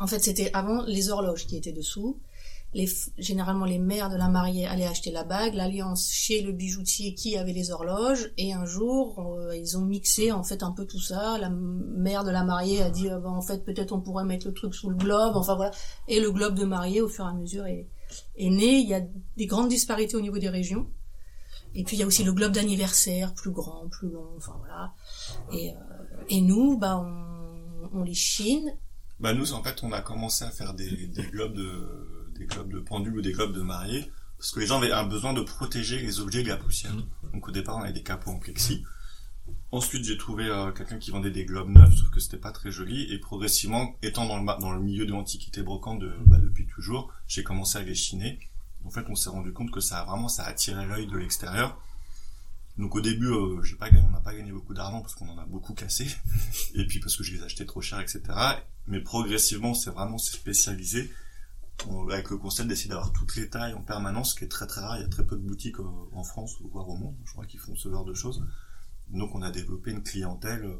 En fait, c'était avant les horloges qui étaient dessous. Les, généralement, les mères de la mariée allaient acheter la bague, l'alliance chez le bijoutier qui avait les horloges. Et un jour, euh, ils ont mixé en fait un peu tout ça. La mère de la mariée a dit, ah ben, en fait, peut-être on pourrait mettre le truc sous le globe. Enfin voilà. Et le globe de mariée, au fur et à mesure, est, est né. Il y a des grandes disparités au niveau des régions. Et puis il y a aussi le globe d'anniversaire, plus grand, plus long. Enfin voilà. Et, euh, et nous, bah on, on les chine. Bah nous, en fait, on a commencé à faire des, des globes de des globes de pendule ou des globes de mariée parce que les gens avaient un besoin de protéger les objets de la poussière. Donc au départ, on avait des capots en plexi. Ensuite, j'ai trouvé euh, quelqu'un qui vendait des globes neufs, sauf que c'était pas très joli. Et progressivement, étant dans le, dans le milieu de l'antiquité brocante de, bah, depuis toujours, j'ai commencé à les chiner. En fait, on s'est rendu compte que ça a vraiment ça a attiré l'œil de l'extérieur. Donc au début, euh, j'ai pas on n'a pas gagné beaucoup d'argent parce qu'on en a beaucoup cassé, et puis parce que je les achetais trop cher, etc. Mais progressivement, on s'est vraiment spécialisé on- avec le concept d'essayer d'avoir toutes les tailles en permanence, ce qui est très très rare. Il y a très peu de boutiques euh, en France, voire au monde, je crois, qui font ce genre de choses. Donc on a développé une clientèle, euh,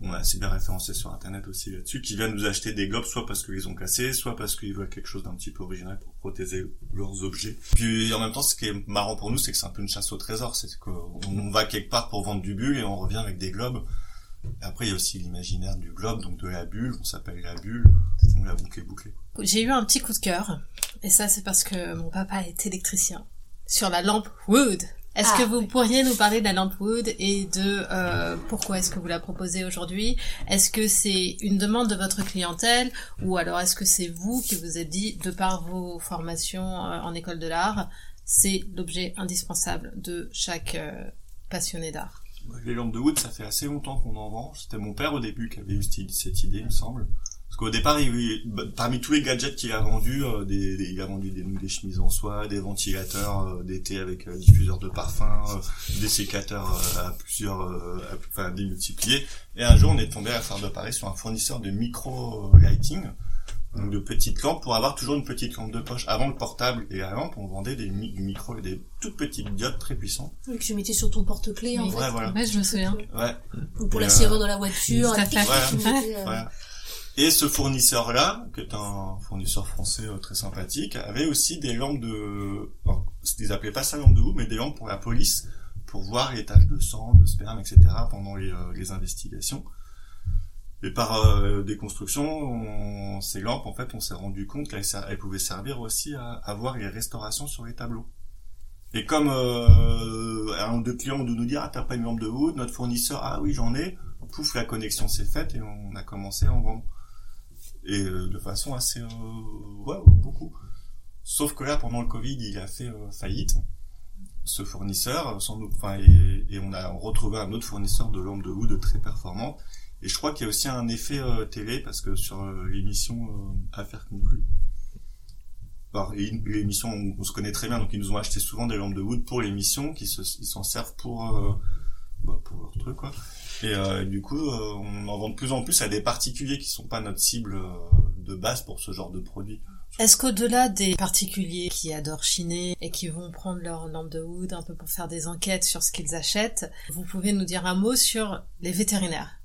on a assez bien référencé sur internet aussi là-dessus, qui viennent nous acheter des globes soit parce qu'ils ont cassé, soit parce qu'ils veulent quelque chose d'un petit peu original pour protéger leurs objets. Puis en même temps, ce qui est marrant pour nous, c'est que c'est un peu une chasse au trésor, c'est qu'on on va quelque part pour vendre du bulle et on revient avec des globes. Après, il y a aussi l'imaginaire du globe, donc de la bulle, on s'appelle la bulle, on la boucle est bouclée. J'ai eu un petit coup de cœur, et ça c'est parce que mon papa est électricien, sur la lampe Wood. Est-ce Ah, que vous oui. pourriez nous parler de la lampe Wood et de euh, pourquoi est-ce que vous la proposez aujourd'hui? Est-ce que c'est une demande de votre clientèle? Ou alors est-ce que c'est vous qui vous êtes dit, de par vos formations euh, en école de l'art, c'est l'objet indispensable de chaque euh, passionné d'art? Les lampes de wood, ça fait assez longtemps qu'on en vend. C'était mon père au début qui avait eu cette idée, il me semble. Parce qu'au départ, bah, parmi tous les gadgets qu'il a vendus, euh, il a vendu des, chemises en soie, des ventilateurs euh, d'été avec euh, diffuseurs de parfum, euh, des sécateurs à plusieurs, à- enfin démultipliés. Et un jour, on est tombé à faire de Paris sur un fournisseur de micro lighting, donc de petites lampes pour avoir toujours une petite lampe de poche. Avant le portable et la lampe, on vendait des mi- du micro et des toutes petites diodes très puissantes. Que tu mettais sur ton porte-clés, en Oui. fait. Ouais, voilà. Ouais, je me souviens. Ouais. Ou pour Et, la euh, serrure de la voiture. tout à et fait. tu mettais, euh, Voilà. Et ce fournisseur-là, qui est un fournisseur français euh, très sympathique, avait aussi des lampes de... alors, ils appelaient pas ça lampe de boue, mais des lampes pour la police, pour voir les taches de sang, de sperme, etc. pendant les, euh, les investigations. Et par euh, déconstruction, on- ces lampes, en fait, on s'est rendu compte qu'elles pouvaient servir aussi à, à voir les restaurations sur les tableaux. Et comme euh, un deux clients dû nous dire ah t'as pas une lampe de wood, notre fournisseur ah oui j'en ai, pouf la connexion s'est faite et on a commencé en vendre. Et euh, de façon assez euh, ouais beaucoup. Sauf que là pendant le Covid il a fait euh, faillite ce fournisseur sans doute enfin et, et on a retrouvé un autre fournisseur de lampes de wood très performante et je crois qu'il y a aussi un effet euh, télé parce que sur euh, l'émission euh, Affaires conclues et l'émission, on, on se connaît très bien, donc ils nous ont acheté souvent des lampes de wood pour l'émission, qui ils s'en servent pour, euh, bah, pour leur truc, quoi. Et du coup, on en vend de plus en plus à des particuliers qui sont pas notre cible de base pour ce genre de produit. Est-ce qu'au-delà des particuliers qui adorent chiner et qui vont prendre leur lampe de wood un peu pour faire des enquêtes sur ce qu'ils achètent, vous pouvez nous dire un mot sur les vétérinaires?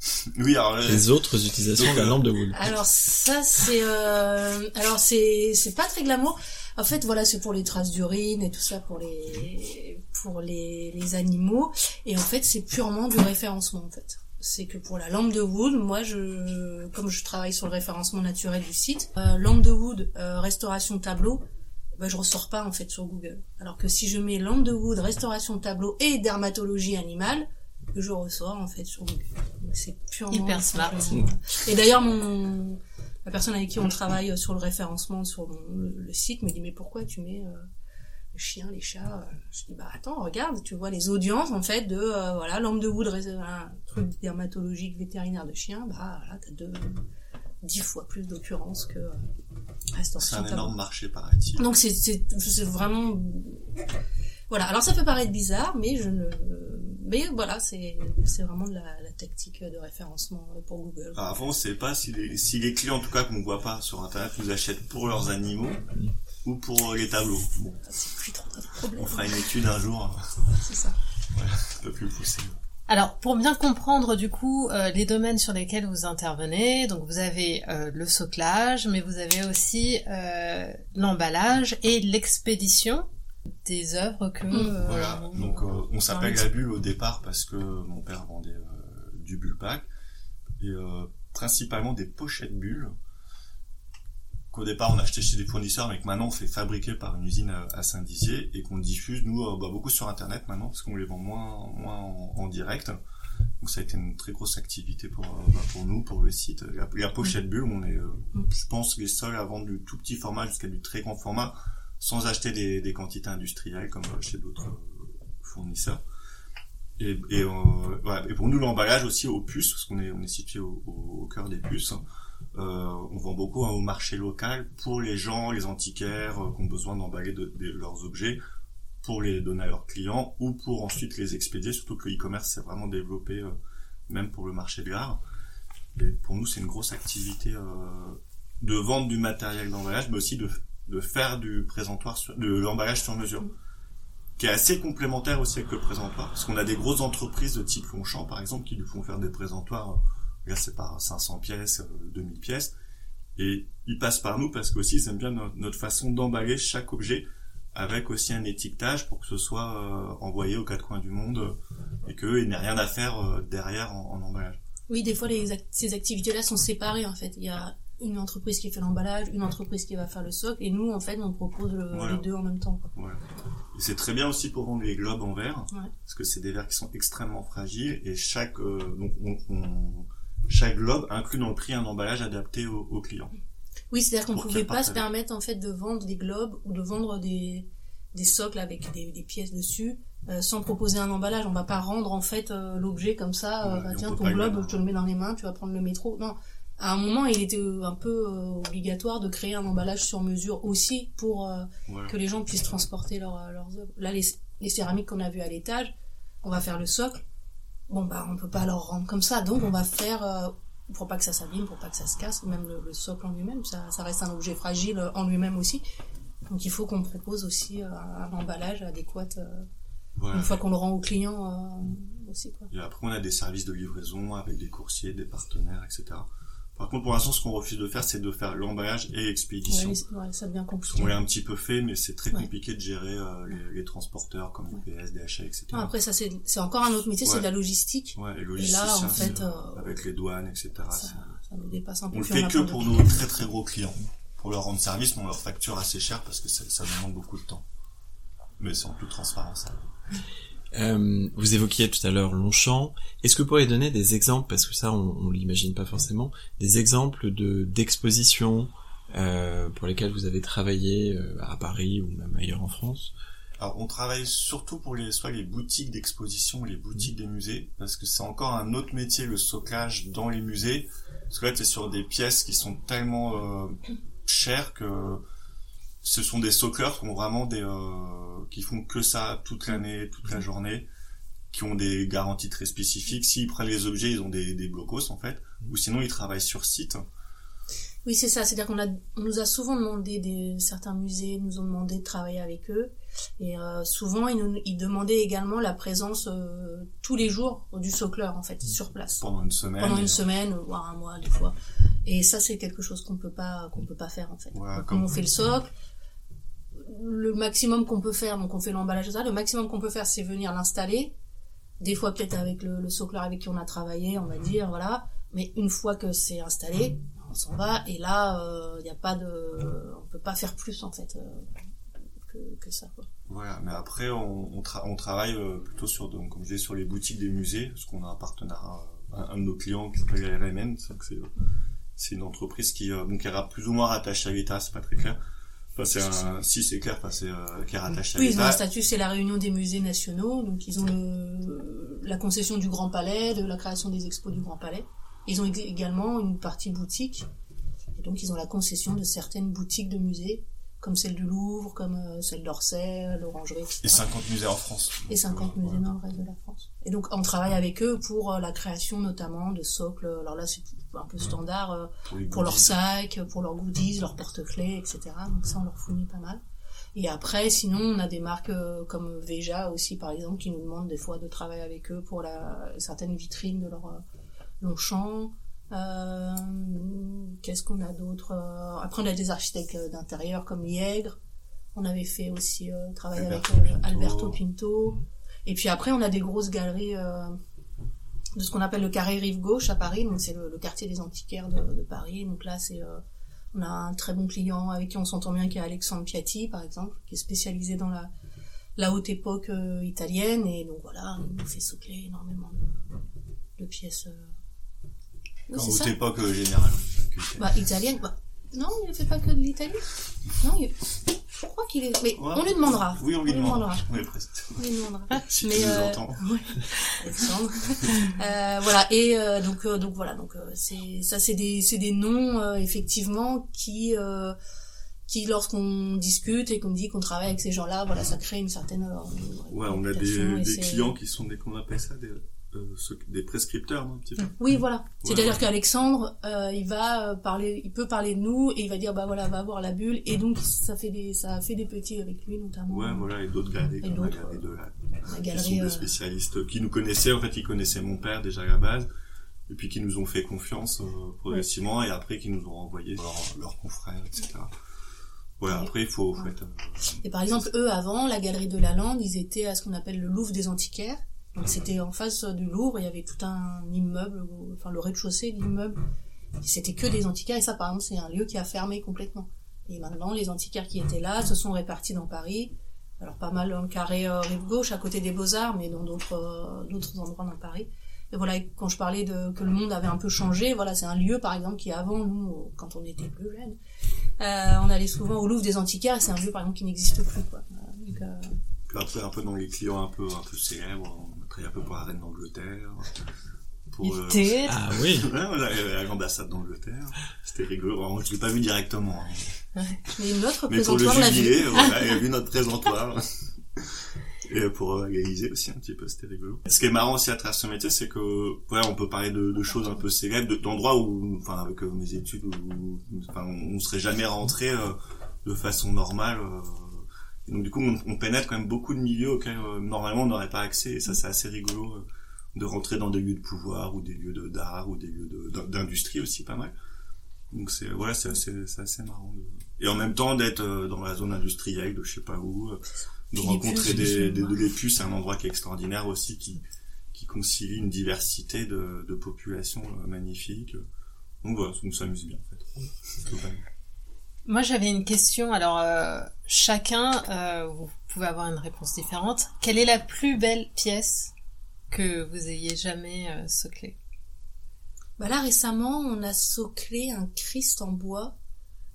Oui, alors euh, Les autres utilisations de la lampe de wood. Alors ça c'est euh, alors c'est c'est pas très glamour. En fait voilà c'est pour les traces d'urine et tout ça pour les pour les les animaux et en fait c'est purement du référencement en fait. C'est que pour la lampe de wood, moi je comme je travaille sur le référencement naturel du site, euh, lampe de wood euh, restauration tableau, bah, je ressors pas en fait sur Google. Alors que si je mets lampe de wood restauration tableau et dermatologie animale, je ressors en fait sur C'est purement Hyper smart. euh, et d'ailleurs, mon la personne avec qui on travaille sur le référencement sur mon- le, le site me dit mais pourquoi tu mets euh, les chiens, les chats euh Je dis bah attends, regarde, tu vois les audiences en fait de euh, voilà lampe de wood, un truc dermatologique vétérinaire de chien, bah voilà t'as deux dix fois plus d'occurrences que euh, c'est un énorme marché, paraît-il. Donc c'est c'est c'est vraiment voilà. Alors ça peut paraître bizarre, mais je ne mais voilà c'est c'est vraiment de la, la tactique de référencement pour Google. Alors, avant, on sait pas si les, si les clients, en tout cas, qu'on voit pas sur Internet, nous achètent pour leurs animaux ou pour les tableaux. Bon, C'est plus trop notre problème. on fera une étude un jour, C'est ça. un peu plus poussée. Alors, pour bien comprendre du coup euh, les domaines sur lesquels vous intervenez, donc vous avez euh, le soclage, mais vous avez aussi euh, l'emballage et l'expédition des œuvres que... Mm. euh, Voilà, donc euh, on s'appelle la bulle au départ parce que mon père vendait euh, du bullpack et euh, principalement des pochettes bulles qu'au départ on achetait chez des fournisseurs mais que maintenant on fait fabriquer par une usine à, Saint-Dizier et qu'on diffuse nous euh, bah, beaucoup sur internet maintenant parce qu'on les vend moins moins en, en direct Donc ça a été une très grosse activité pour bah, pour nous, pour le site. La, la pochette bulle, on est, euh, Mm. je pense, les seuls à vendre du tout petit format jusqu'à du très grand format, sans acheter des, quantités industrielles comme euh, chez d'autres euh, fournisseurs. Euh, et pour nous, l'emballage aussi aux puces, parce qu'on est situé au, cœur des puces. On vend beaucoup hein, au marché local pour les gens, les antiquaires qui ont besoin d'emballer de- de leurs objets pour les donner à leurs clients ou pour ensuite les expédier, surtout que le e-commerce s'est vraiment développé même pour le marché de l'art. Et pour nous, c'est une grosse activité de vendre du matériel d'emballage, mais aussi de, de faire du présentoir, de l'emballage sur mesure, qui est assez complémentaire aussi avec le présentoir, parce qu'on a des grosses entreprises de type Longchamp, par exemple, qui nous font faire des présentoirs, euh, là c'est par 500 pièces, euh, 2000 pièces, et ils passent par nous parce qu'aussi ils aiment bien no- notre façon d'emballer chaque objet avec aussi un étiquetage pour que ce soit euh, envoyé aux quatre coins du monde euh, et qu'il n'ait rien à faire euh, derrière en, emballage. Oui, des fois, ces activités-là sont séparées, en fait. Il y a une entreprise qui fait l'emballage, une entreprise qui va faire le socle, et nous, en fait, on propose le- Voilà. les deux en même temps. Voilà. C'est très bien aussi pour vendre les globes en verre, Ouais. parce que c'est des verres qui sont extrêmement fragiles et chaque euh, donc on, on- chaque globe inclut dans le prix un emballage adapté au, au client. Oui, c'est-à-dire qu'on Pour pouvait pas se permettre, en fait, de vendre des globes ou de vendre des, des socles avec des, des pièces dessus, euh, sans proposer un emballage. On va pas rendre, en fait, euh, l'objet comme ça, euh, bah, tiens, ton globe, je te le mets dans les mains, tu vas prendre le métro. Non. À un moment, il était un peu euh, obligatoire de créer un emballage sur mesure aussi pour euh, Voilà. que les gens puissent transporter leurs euh, leurs œuvres. Là, les, les céramiques qu'on a vues à l'étage, on va faire le socle. Bon, bah, on peut pas leur rendre comme ça, donc on va faire, pour pas que ça s'abîme, pour pas que ça se casse, même le, le socle en lui-même, ça, ça reste un objet fragile en lui-même aussi. Donc il faut qu'on propose aussi un emballage adéquat euh, Voilà. une fois qu'on le rend au client euh, aussi. Quoi. Et après, on a des services de livraison avec des coursiers, des partenaires, etc. Par contre, pour l'instant, ce qu'on refuse de faire, c'est de faire l'emballage et expédition. Ouais, ouais, ça devient compliqué. qu'on l'a un petit peu fait, mais c'est très Ouais. compliqué de gérer euh, les, les transporteurs comme UPS, DHL, etc. Après, ça c'est encore un autre métier, c'est de la logistique. Ouais, et Et logisticien, là, en fait, euh, avec les douanes, etc. Ça, ça nous dépasse un peu. On le fait que pour nos très très gros clients. Pour leur rendre service, mais on leur facture assez cher parce que ça, ça demande beaucoup de temps. Mais c'est en toute transparence. Euh, vous évoquiez tout à l'heure Longchamp. Est-ce que vous pourriez donner des exemples, parce que ça on, on l'imagine pas forcément, des exemples de d'expositions euh, pour lesquelles vous avez travaillé euh, à Paris ou même ailleurs en France? Alors, on travaille surtout pour les, soit les boutiques d'exposition, les boutiques des musées, parce que c'est encore un autre métier, le stockage dans les musées. Parce que là, tu es sur des pièces qui sont tellement euh, chères que ce sont des stockeurs qui ont vraiment des, euh, qui font que ça toute l'année, toute la journée, qui ont des garanties très spécifiques. S'ils prennent les objets, ils ont des, des blocos, en fait. Ou sinon, ils travaillent sur site. Oui, c'est ça. C'est-à-dire qu'on a, on nous a souvent demandé, des, certains musées nous ont demandé de travailler avec eux. Et euh, souvent, ils, nous, ils demandaient également la présence euh, tous les jours du socleur, en fait, sur place. pendant une semaine. Pendant une euh, semaine, voire un mois, des fois. Et ça, c'est quelque chose qu'on peut pas, qu'on peut pas faire, en fait. Voilà, Donc, comme- on fait le socle. Le maximum qu'on peut faire, donc on fait l'emballage le maximum qu'on peut faire, c'est venir l'installer. Des fois, peut-être avec le, le socleur avec qui on a travaillé, on va dire, voilà. Mais une fois que c'est installé, on s'en va. Et là, il n'y a pas de, on peut pas faire plus, en fait, euh, que, que ça, quoi. Voilà, mais après on, on, tra- on travaille euh, plutôt sur, donc, comme je disais, sur les boutiques des musées, parce qu'on a un partenariat, un, un de nos clients qui s'appelle RMN, c'est euh, c'est une entreprise qui euh, donc qui est plus ou moins rattachée à l'État, c'est pas très clair. Enfin c'est un, si c'est clair, enfin c'est euh, qui est rattaché à Oui, ils ont un statut, c'est la réunion des musées nationaux. Donc, ils ont le, la concession du Grand Palais, de la création des expos du Grand Palais. Ils ont ég- également une partie boutique. Et donc, ils ont la concession de certaines boutiques de musées, comme celle du Louvre, comme euh, celle d'Orsay, l'Orangerie, etc. Et 50 musées en France. Et 50 musées dans le reste de la France. Et donc, on travaille avec eux pour euh, la création notamment de socles. Alors là, c'est un peu standard euh, Pour, leurs sacs, pour leurs goodies, leurs porte-clés, etc. Donc ça, on leur fournit pas mal. Et après, sinon, on a des marques euh, comme Veja aussi, par exemple, qui nous demandent des fois de travailler avec eux pour la, certaines vitrines de leur euh, Longchamp. Euh, Qu'est-ce qu'on a d'autre Euh, Après, on a des architectes euh, d'intérieur comme Liègre. On avait fait aussi euh, travailler Alberto avec Pinto. Alberto Pinto. Et puis après, on a des grosses galeries euh, de ce qu'on appelle le carré rive gauche à Paris. Donc c'est le, le quartier des antiquaires de, de Paris. Donc là, c'est euh, on a un très bon client avec qui on s'entend bien, qui est Alexandre Piatti, par exemple, qui est spécialisé dans la, la haute époque euh, italienne. Et donc voilà, il nous fait socler énormément de, de pièces. euh, haute époque euh, générale. pas que Bah, italienne. Bah, non, il ne fait pas que de l'Italie. Non, il... je crois qu'il est. Mais Ouais. on lui demandera. Oui, on lui On lui demandera. demandera. Oui, presque. On lui demandera. Si Mais, tu nous euh, entends. Ouais. Euh, voilà et euh, donc euh, donc voilà donc c'est ça c'est des c'est des noms effectivement qui qui lorsqu'on discute et qu'on dit qu'on travaille avec ces gens-là voilà ça crée une certaine Ouais, on a des, des clients qui sont des, qu'on appelle ça, des, euh, des prescripteurs, un petit peu. oui voilà c'est-à-dire ouais. qu'Alexandre euh, il va euh, parler il peut parler de nous et il va dire bah voilà va voir la bulle et donc ça fait des ça a fait des petits avec lui notamment Ouais, voilà, et d'autres galeries, comme la galerie de la, la qui sont galerie des euh, spécialistes qui nous connaissaient, en fait, ils connaissaient mon père déjà à la base, et puis qui nous ont fait confiance euh, progressivement, et après qui nous ont envoyé leurs leurs confrères, etc. Voilà, Ouais. après, il faut, faut être... euh, Et par exemple, eux, avant, la galerie de la Lande, ils étaient à ce qu'on appelle le Louvre des antiquaires. Donc c'était en face du Louvre, il y avait tout un immeuble, enfin le rez-de-chaussée de l'immeuble. C'était que des antiquaires, et ça par exemple, c'est un lieu qui a fermé complètement. Et maintenant, les antiquaires qui étaient là se sont répartis dans Paris. Alors pas mal dans le carré euh, rive gauche, à côté des Beaux-Arts, mais dans d'autres euh, d'autres endroits dans Paris. Et voilà, quand je parlais de que le monde avait un peu changé, voilà, c'est un lieu par exemple qui avant nous, quand on était plus jeunes, euh, on allait souvent au Louvre des antiquaires, c'est un lieu par exemple qui n'existe plus. Quoi. Voilà, donc, euh, Puis après, un peu dans les clients un peu, un peu célèbres, un peu pour la reine d'Angleterre, pour... euh, Ah oui. Ouais, voilà, à l'ambassade d'Angleterre. C'était rigolo. Alors, je l'ai pas vu directement. hein. Mais notre Mais pour le présentoir l'a vu. jubilé, voilà, il a vu notre présentoir. Et pour euh, réaliser aussi un petit peu, c'était rigolo. Ce qui est marrant aussi à travers ce métier, c'est que, ouais, on peut parler de, de choses un peu célèbres, de- d'endroits où, enfin, avec euh, mes études, où, enfin, on serait jamais rentré euh, de façon normale. euh. Et donc du coup, on, on pénètre quand même beaucoup de milieux auxquels euh, normalement on n'aurait pas accès. Et ça, c'est assez rigolo euh, de rentrer dans des lieux de pouvoir ou des lieux de d'art ou des lieux de- d'industrie aussi pas mal. Donc c'est voilà, c'est assez, c'est assez marrant. de- Et en même temps d'être euh, dans la zone industrielle de je sais pas où, euh, de rencontrer des, des, de les puces, c'est un endroit qui est extraordinaire aussi, qui qui concilie une diversité de, de populations euh, magnifiques. Donc voilà, on s'amuse bien en fait. Moi, j'avais une question. Alors, euh, chacun, euh, vous pouvez avoir une réponse différente. Quelle est la plus belle pièce que vous ayez jamais euh, soclée? Bah là récemment, on a soclé un Christ en bois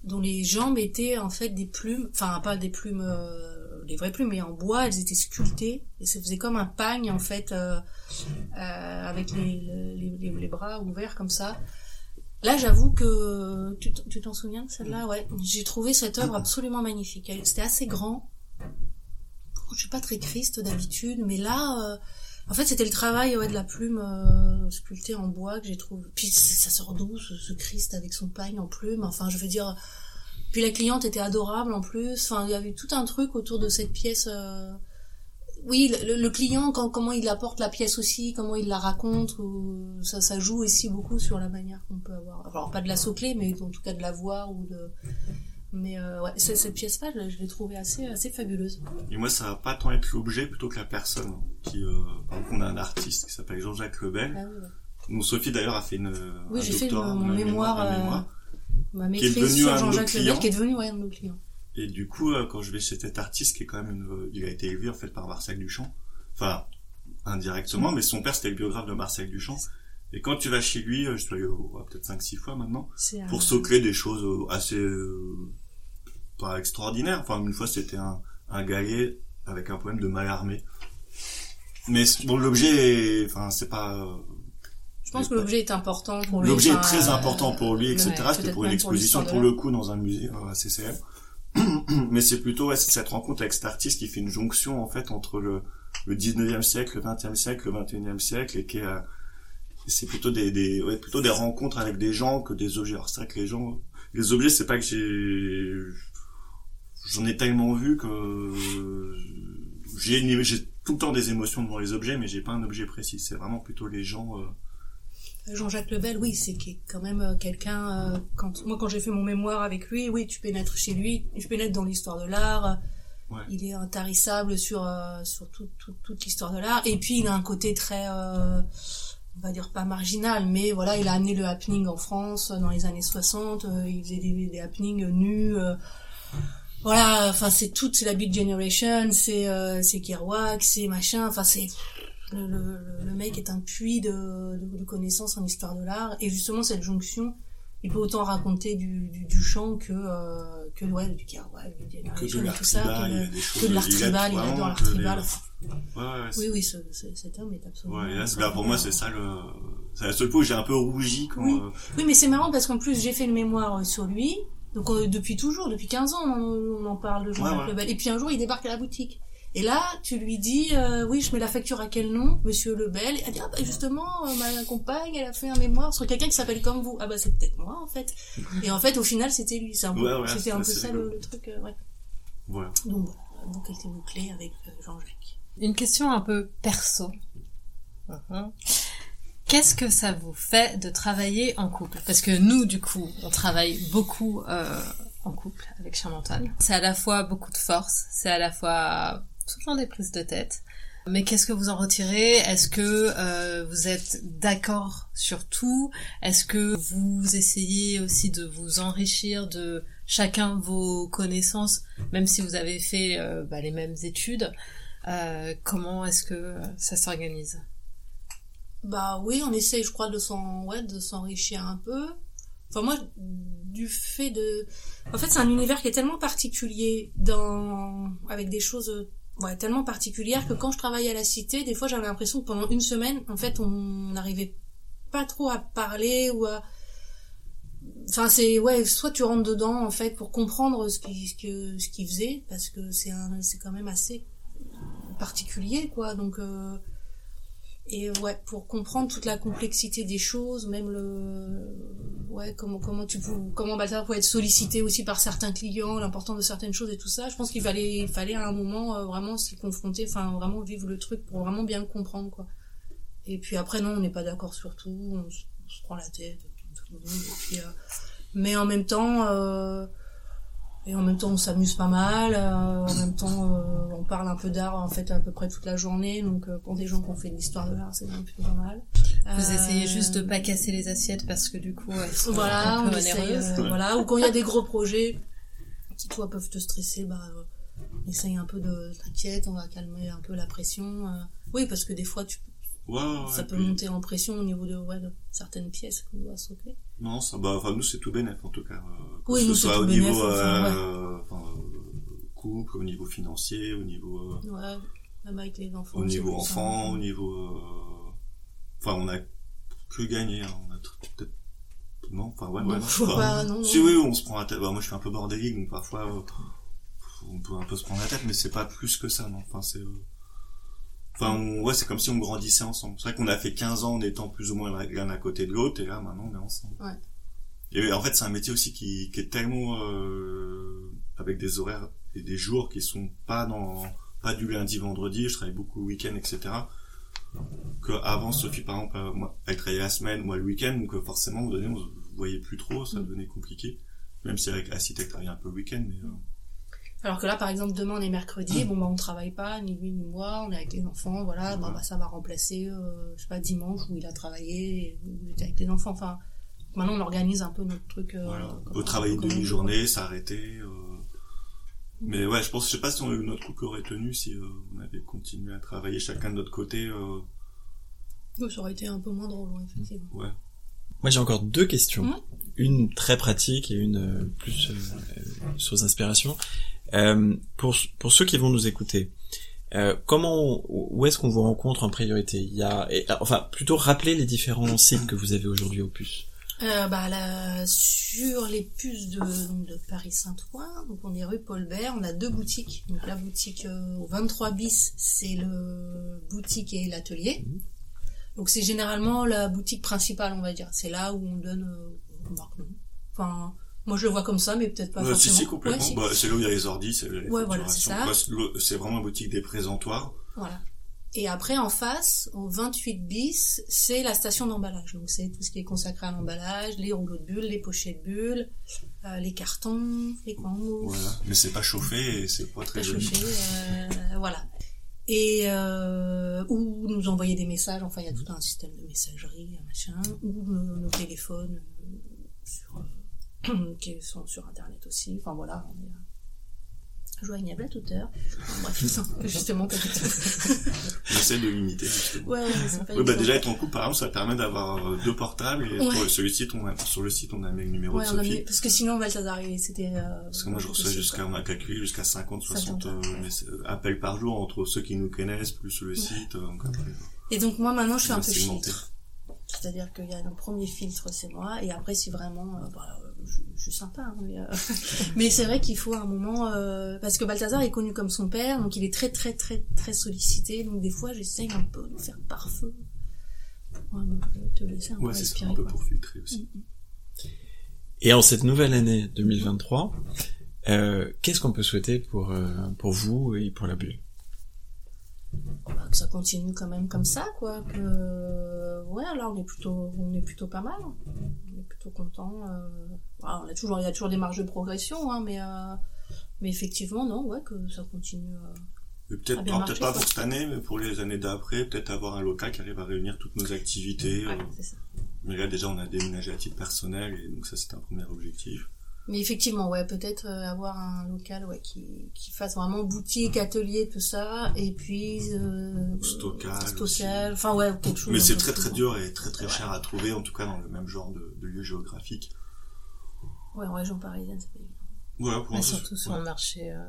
dont les jambes étaient en fait des plumes, enfin pas des plumes, euh, des vraies plumes, mais en bois, elles étaient sculptées et ça faisait comme un pagne en fait euh, euh, avec les, les, les, les bras ouverts comme ça. Là, j'avoue que tu t- tu t'en souviens de celle-là, ouais. J'ai trouvé cette œuvre absolument magnifique. C'était assez grand. Je suis pas très Christ d'habitude, mais là, euh, en fait, c'était le travail ouais, de la plume euh, sculptée en bois que j'ai trouvé. Puis ça sort d'où ce, ce Christ avec son pagne en plume? Enfin, je veux dire. Puis la cliente était adorable en plus. Enfin, il y avait tout un truc autour de cette pièce. euh, Oui, le, le client, quand, comment il apporte la pièce aussi, comment il la raconte, ou- ça, ça joue aussi beaucoup sur la manière qu'on peut avoir. Alors pas de la socler, mais en tout cas de la voir ou de. Mais euh, ouais, cette pièce-là, je, l'ai- trouvée assez, assez fabuleuse. Et moi, ça va pas tant être l'objet plutôt que la personne. Qui, euh, par exemple, on a un artiste qui s'appelle Jean-Jacques Lebel. Ah oui, ouais. Donc Sophie d'ailleurs a fait une. Oui, un j'ai fait mon mémoire, euh, mémoire. Ma Qui est maîtrise devenu sur Jean-Jacques. Lebel, qui est devenu ouais, un de nos clients. Et du coup, euh, quand je vais chez cet artiste, qui est quand même une, il a été élevé en fait par Marcel Duchamp, enfin indirectement, mais son père c'était le biographe de Marcel Duchamp. Et quand tu vas chez lui, euh, je suis allé peut-être 5-6 fois maintenant, pour socler des choses euh, assez euh, pas extraordinaires. Enfin, une fois c'était un, un galet avec un poème de Mallarmé. Mais bon, l'objet, est- enfin, c'est pas. euh, Je pense que l'objet est important pour lui. L'objet est très important pour lui, etc. C'était pour une exposition pour, le coup dans un musée euh, assez célèbre. Mais c'est plutôt ouais, cette rencontre avec cet artiste qui fait une jonction en fait entre le, le 19e siècle, le 20e siècle, le 21e siècle et qui est euh, c'est plutôt des, des ouais, plutôt des rencontres avec des gens que des objets. Alors c'est vrai que les gens les objets c'est pas que j'ai j'en ai tellement vu que j'ai j'ai tout le temps des émotions devant les objets mais j'ai pas un objet précis, c'est vraiment plutôt les gens euh, Jean-Jacques Lebel, oui, c'est quand même euh, quelqu'un. euh, quand moi, quand j'ai fait mon mémoire avec lui, oui, tu pénètres chez lui, tu pénètres dans l'histoire de l'art. Ouais. Il est intarissable sur euh, sur tout- tout- toute l'histoire de l'art. Et puis il a un côté très, euh, on va dire pas marginal, mais voilà, il a amené le happening en France dans les années 60. euh, il faisait des, des happenings nus. euh, voilà, enfin c'est toute, c'est la Beat Generation, c'est euh, c'est Kerouac, c'est machin. Enfin c'est Le, le, le mec est un puits de, de, de connaissances en histoire de l'art. Et justement, cette jonction, il peut autant raconter du, du, du chant que, euh, que ouais, du carouage, du Que de l'art tout ça. tribal, il y a Que, des choses. que de l'art tribal, il adore l'art tribal. Ouais, ouais, Oui, oui, ce, ce- cet homme est absolument. Ouais, là, bah, pour moi, c'est ça le, c'est la seule fois où j'ai un peu rougi quand, Oui. euh, Oui, mais c'est marrant parce qu'en plus, j'ai fait le mémoire euh, sur lui. Donc, euh, depuis toujours, depuis 15 ans, on, on en parle de Jean-Jacques. Lebel. Et puis un jour, il débarque à la boutique. Et là, tu lui dis, euh, oui, je mets la facture à quel nom, Monsieur Lebel. Elle dit, ah bah justement, euh, ma compagne, elle a fait un mémoire sur quelqu'un qui s'appelle comme vous. Ah bah c'est peut-être moi, en fait. Et en fait, au final, c'était lui. C'est un peu, Ouais, ouais, c'était un peu ça le, le truc, euh, ouais. voilà. Donc voilà, la boucle était bouclée avec euh, Jean-Jacques. Une question un peu perso. Mhm. Qu'est-ce que ça vous fait de travailler en couple? Parce que nous, du coup, on travaille beaucoup euh, en couple avec Charles-Antoine. C'est à la fois beaucoup de force, c'est à la fois souvent des prises de tête. Mais qu'est-ce que vous en retirez? Est-ce que euh, vous êtes d'accord sur tout? Est-ce que vous essayez aussi de vous enrichir de chacun vos connaissances, même si vous avez fait euh, bah, les mêmes études? Euh, Comment est-ce que ça s'organise? Bah oui, on essaye, je crois, de s'en, ouais, de s'enrichir un peu. Enfin moi, du fait de, en fait, c'est un univers qui est tellement particulier dans, avec des choses, ouais, tellement particulières que quand je travaillais à la cité, des fois, j'avais l'impression que pendant une semaine, en fait, on n'arrivait pas trop à parler ou à, enfin c'est, ouais, soit tu rentres dedans en fait pour comprendre ce qui, ce ce qu'il faisait parce que c'est c'est quand même assez particulier quoi, donc. Euh, et ouais pour comprendre toute la complexité des choses même le ouais comment comment tu peux comment Balthazar peut être sollicité aussi par certains clients l'importance de certaines choses et tout ça je pense qu'il fallait il fallait à un moment euh, vraiment s'y confronter enfin vraiment vivre le truc pour vraiment bien le comprendre quoi. Et puis après non on n'est pas d'accord sur tout on, se- prend la tête tout le monde, et puis, euh, mais en même temps euh, et en même temps, on s'amuse pas mal. euh, en même temps, euh, on parle un peu d'art en fait à peu près toute la journée. Donc, euh, pour des gens qui ont fait de l'histoire de l'art, c'est plutôt pas mal. Vous Euh, essayez juste de pas casser les assiettes parce que du coup, elles sont Voilà, un on peu essaye, onéreuses. euh, voilà. Ou quand il y a des gros projets qui toi peuvent te stresser, bah, euh, on essaye un peu de t'inquiète, on va calmer un peu la pression. euh. Oui, parce que des fois, tu, Ouais, ouais, ça peut puis- monter en pression au niveau de, ouais, de certaines pièces qu'on doit s'occuper. Non, ça, bah, enfin, nous, c'est tout bénef, en tout cas. euh, que Oui, ce nous, c'est soit tout au bénef, niveau, euh, enfin, euh, couple, au niveau financier, au niveau, euh, Ouais, même avec les enfants. au niveau enfant, au niveau, euh, enfin, on a que gagné, hein. on a tr- peut-être, non, enfin, ouais, Non, ouais, non, faut enfin, pas, non, non. Si, oui, on se prend la tête, bah, moi, je suis un peu bordélique, donc parfois, euh, on peut un peu se prendre la tête, mais c'est pas plus que ça, non, enfin, c'est, euh, Enfin, on- ouais, c'est comme si on grandissait ensemble. C'est vrai qu'on a fait 15 ans en étant plus ou moins l'un à côté de l'autre, et là, maintenant, on est ensemble. Ouais. Et en fait, c'est un métier aussi qui, qui est tellement euh, avec des horaires et des jours qui sont pas dans pas du lundi vendredi. Je travaille beaucoup le week-end, etc. Que avant, Sophie, par exemple, euh, moi, elle travaillait la semaine, moi le week-end, donc euh, forcément, moment donné, on se voyait plus trop, ça Mm. devenait compliqué. Même si avec Acitec, elle travaillait un peu le week-end, mais euh, Alors que là, par exemple, demain on est mercredi, Mm. bon bah on travaille pas, ni lui ni moi, on est avec les enfants, voilà, Ouais. bah ça va remplacer, euh, je sais pas, dimanche où il a travaillé, où j'étais avec les enfants, enfin, maintenant on organise un peu notre truc. Euh, voilà. comme- Au travail une on demi-journée, s'arrêter. Euh... Mais ouais, je pense, je sais pas si on, notre couple aurait tenu si euh, on avait continué à travailler chacun de notre côté. Euh... quoi. Oui, ça aurait été un peu moins drôle, effectivement. Ouais. Moi, j'ai encore deux questions. Une très pratique et une euh, plus euh, euh, source d'inspiration. Euh, pour, pour ceux qui vont nous écouter, euh, comment, où est-ce qu'on vous rencontre en priorité? Il y a, euh, enfin, plutôt rappeler les différents sites que vous avez aujourd'hui au puce. Euh, bah là, sur les puces de, de Paris Saint-Ouen, donc on est rue Paul Bert, on a deux boutiques. Donc la boutique euh, au 23 bis, c'est le boutique et l'atelier. Donc c'est généralement la boutique principale, on va dire. C'est là où on donne, on. Enfin, moi je le vois comme ça, mais peut-être pas Ouais, si, forcément. si, complètement. Ouais, si. Bah, c'est là où il y a les ordis, c'est les Ouais, voilà, c'est vraiment une boutique des présentoirs. Voilà. Et après, en face, au 28 bis, c'est la station d'emballage. Donc, c'est tout ce qui est consacré à l'emballage, les rouleaux de bulles, les pochettes de bulles, euh, les cartons, les combos, Voilà. Mais c'est pas chauffé et c'est pas très pas joli. chauffés, euh, voilà. Et euh, ou nous envoyer des messages, enfin, il y a tout un système de messagerie, machin, ou nos, téléphones euh, sur, euh, qui sont sur Internet aussi. Enfin, voilà. on est- joignable à toute heure. Bref, justement, tout. J'essaie de limiter, justement. Ouais, ouais, Oui, bah déjà être en couple, par exemple, ça permet d'avoir euh, deux portables et Ouais. sur, le site, on a, sur le site, on a mis le numéro Ouais, de Sophie. mis- parce que sinon, Balthazar, c'était... Euh, Parce que moi, je reçois jusqu'à, on a calculé jusqu'à 50, 60 50, euh, appels par jour entre ceux qui nous connaissent, plus le site, euh, donc Et donc, moi, maintenant, je fais on un peu filtre. C'est-à-dire qu'il y a un premier filtre, c'est moi, et après, si vraiment, euh, bah, euh, je, je suis sympa, hein, mais, euh, mais c'est vrai qu'il faut un moment, euh, parce que Balthazar est connu comme son père, donc il est très, très, très, très sollicité, donc des fois, j'essaye un peu de faire par feu. Pour peu te laisser un peu Ouais, c'est ça, respirer, un peu quoi. pour filtrer aussi. Et en cette nouvelle année 2023, euh, qu'est-ce qu'on peut souhaiter pour euh, pour vous et pour la bulle? Bah, que ça continue quand même comme ça, quoi. Que ouais, là on est plutôt, on est plutôt pas mal. On est plutôt content. Euh... voilà, on a toujours, il y a toujours des marges de progression, hein, mais euh... mais effectivement non, ouais, que ça continue. euh. Peut-être, alors, peut-être pas pour cette année, mais pour les années d'après, peut-être avoir un local qui arrive à réunir toutes nos activités. Ouais, euh, c'est ça. mais là, déjà, on a déménagé à titre personnel, et donc ça, c'est un premier objectif. Mais effectivement, ouais, peut-être euh, avoir un local, ouais, qui qui fasse vraiment boutique, atelier, tout ça, et puis euh... Stockage stockage, enfin ouais, quelque chose. Mais c'est très très dur et très très cher à trouver, en tout cas dans le même genre de, de lieu géographique. Ouais, en région parisienne, c'est pas évident. Voilà, pour l'instant, surtout sur ouais. le marché, euh,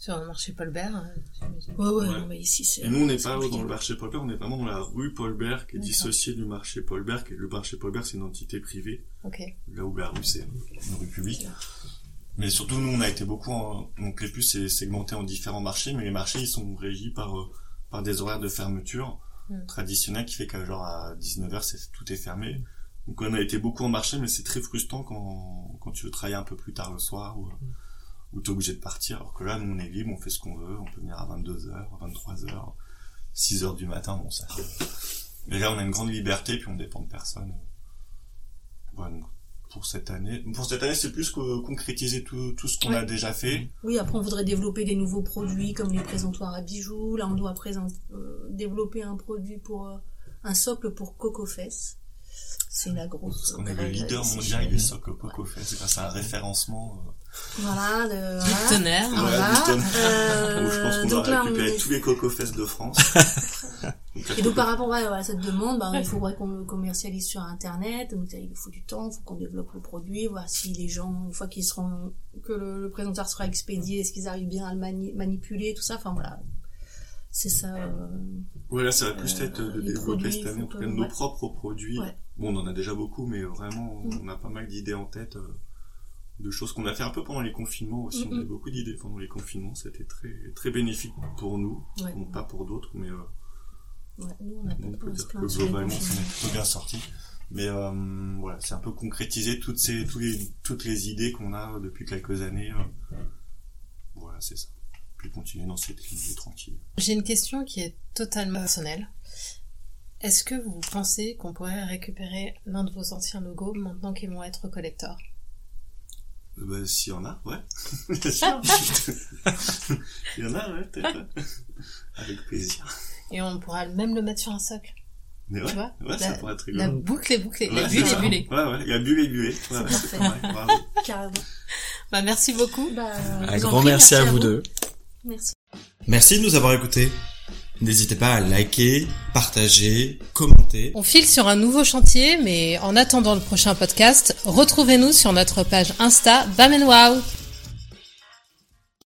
sur le marché Paul Bert, euh. Ouais, ouais, Ouais. non, mais ici c'est. Et nous, on n'est pas compliqué. dans le marché Paul Bert, on est vraiment dans la rue Paul Bert, qui est dissociée du marché Paul Bert. Et le marché Paul Bert, c'est une entité privée, Ok. là où la rue, c'est une rue publique. Mais surtout, nous, on a été beaucoup en... Donc, les puces, c'est segmenté en différents marchés, mais les marchés, ils sont régis par, euh, par des horaires de fermeture Mm. traditionnels qui fait qu'à genre à 19h, c'est, tout est fermé. Donc, on a été beaucoup en marché, mais c'est très frustrant quand, quand tu veux travailler un peu plus tard le soir ou, ou t'es obligé de partir. Alors que là, nous, on est libre, on fait ce qu'on veut, on peut venir à 22h, à 23h, 6h du matin, bon, ça. Mais là, on a une grande liberté, puis on dépend de personne. Voilà, donc, pour cette année. Pour cette année, c'est plus que concrétiser tout, tout ce qu'on Ouais. a déjà fait. Oui, après on voudrait développer des nouveaux produits comme les présentoirs à bijoux. Là, on doit présenter, euh, développer un produit pour euh, un socle pour Coco Fess. C'est la grosse. Parce qu'on est le leader mondial des socles Coco Fest. grâce à un référencement. euh, Voilà, Du voilà. tonnerre. Ouais, Voilà. du tonnerre. Euh, je pense qu'on donc va là, on récupérer tous les Coco Fest de France. Donc, Et donc par rapport ouais, à cette demande, bah, il faudrait qu'on le commercialise sur Internet. Donc il faut du temps, il faut qu'on développe le produit, voir si les gens, une fois qu'ils seront, que le, le présentoir sera expédié, est-ce qu'ils arrivent bien à le mani- manipuler, tout ça. Enfin voilà, c'est ça. euh, Voilà, ça va plus Euh, être de développer produits, cette année, en tout cas, nos ouais. propres produits. Ouais. Bon, on en a déjà beaucoup, mais vraiment, Mm. on a pas mal d'idées en tête, euh, de choses qu'on a fait un peu pendant les confinements aussi. Mm, On a eu beaucoup d'idées pendant les confinements. C'était très, très bénéfique pour nous. ouais. Bon, pas pour d'autres, mais, euh, Ouais, nous on a peut dire que globalement, ça est plutôt bien sorti. Mais, euh, voilà, c'est un peu concrétiser toutes ces, les, toutes les idées qu'on a depuis quelques années. Voilà, c'est ça. Puis continuer dans cette ligne tranquille. J'ai une question qui est totalement personnelle. Est-ce que vous pensez qu'on pourrait récupérer l'un de vos anciens logos maintenant qu'ils vont être collecteurs Euh, Bah, s'il y en a, ouais. Bien sûr. Il y en a, ouais, peut-être. Avec plaisir. Et on pourra même le mettre sur un socle. Mais Tu ouais, vois? ouais, ça La- pourrait être La rigolo. boucle est bouclée, Ouais, la bulle est bullée. Ouais, ouais, il y a bulle. Ouais, ouais, c'est mal, bravo. Carrément. Bah, merci beaucoup. Bah, Un vous grand prie, merci à vous deux. Merci. Merci de nous avoir écoutés. N'hésitez pas à liker, partager, commenter. On file sur un nouveau chantier, mais en attendant le prochain podcast, retrouvez-nous sur notre page Insta Bam Wow.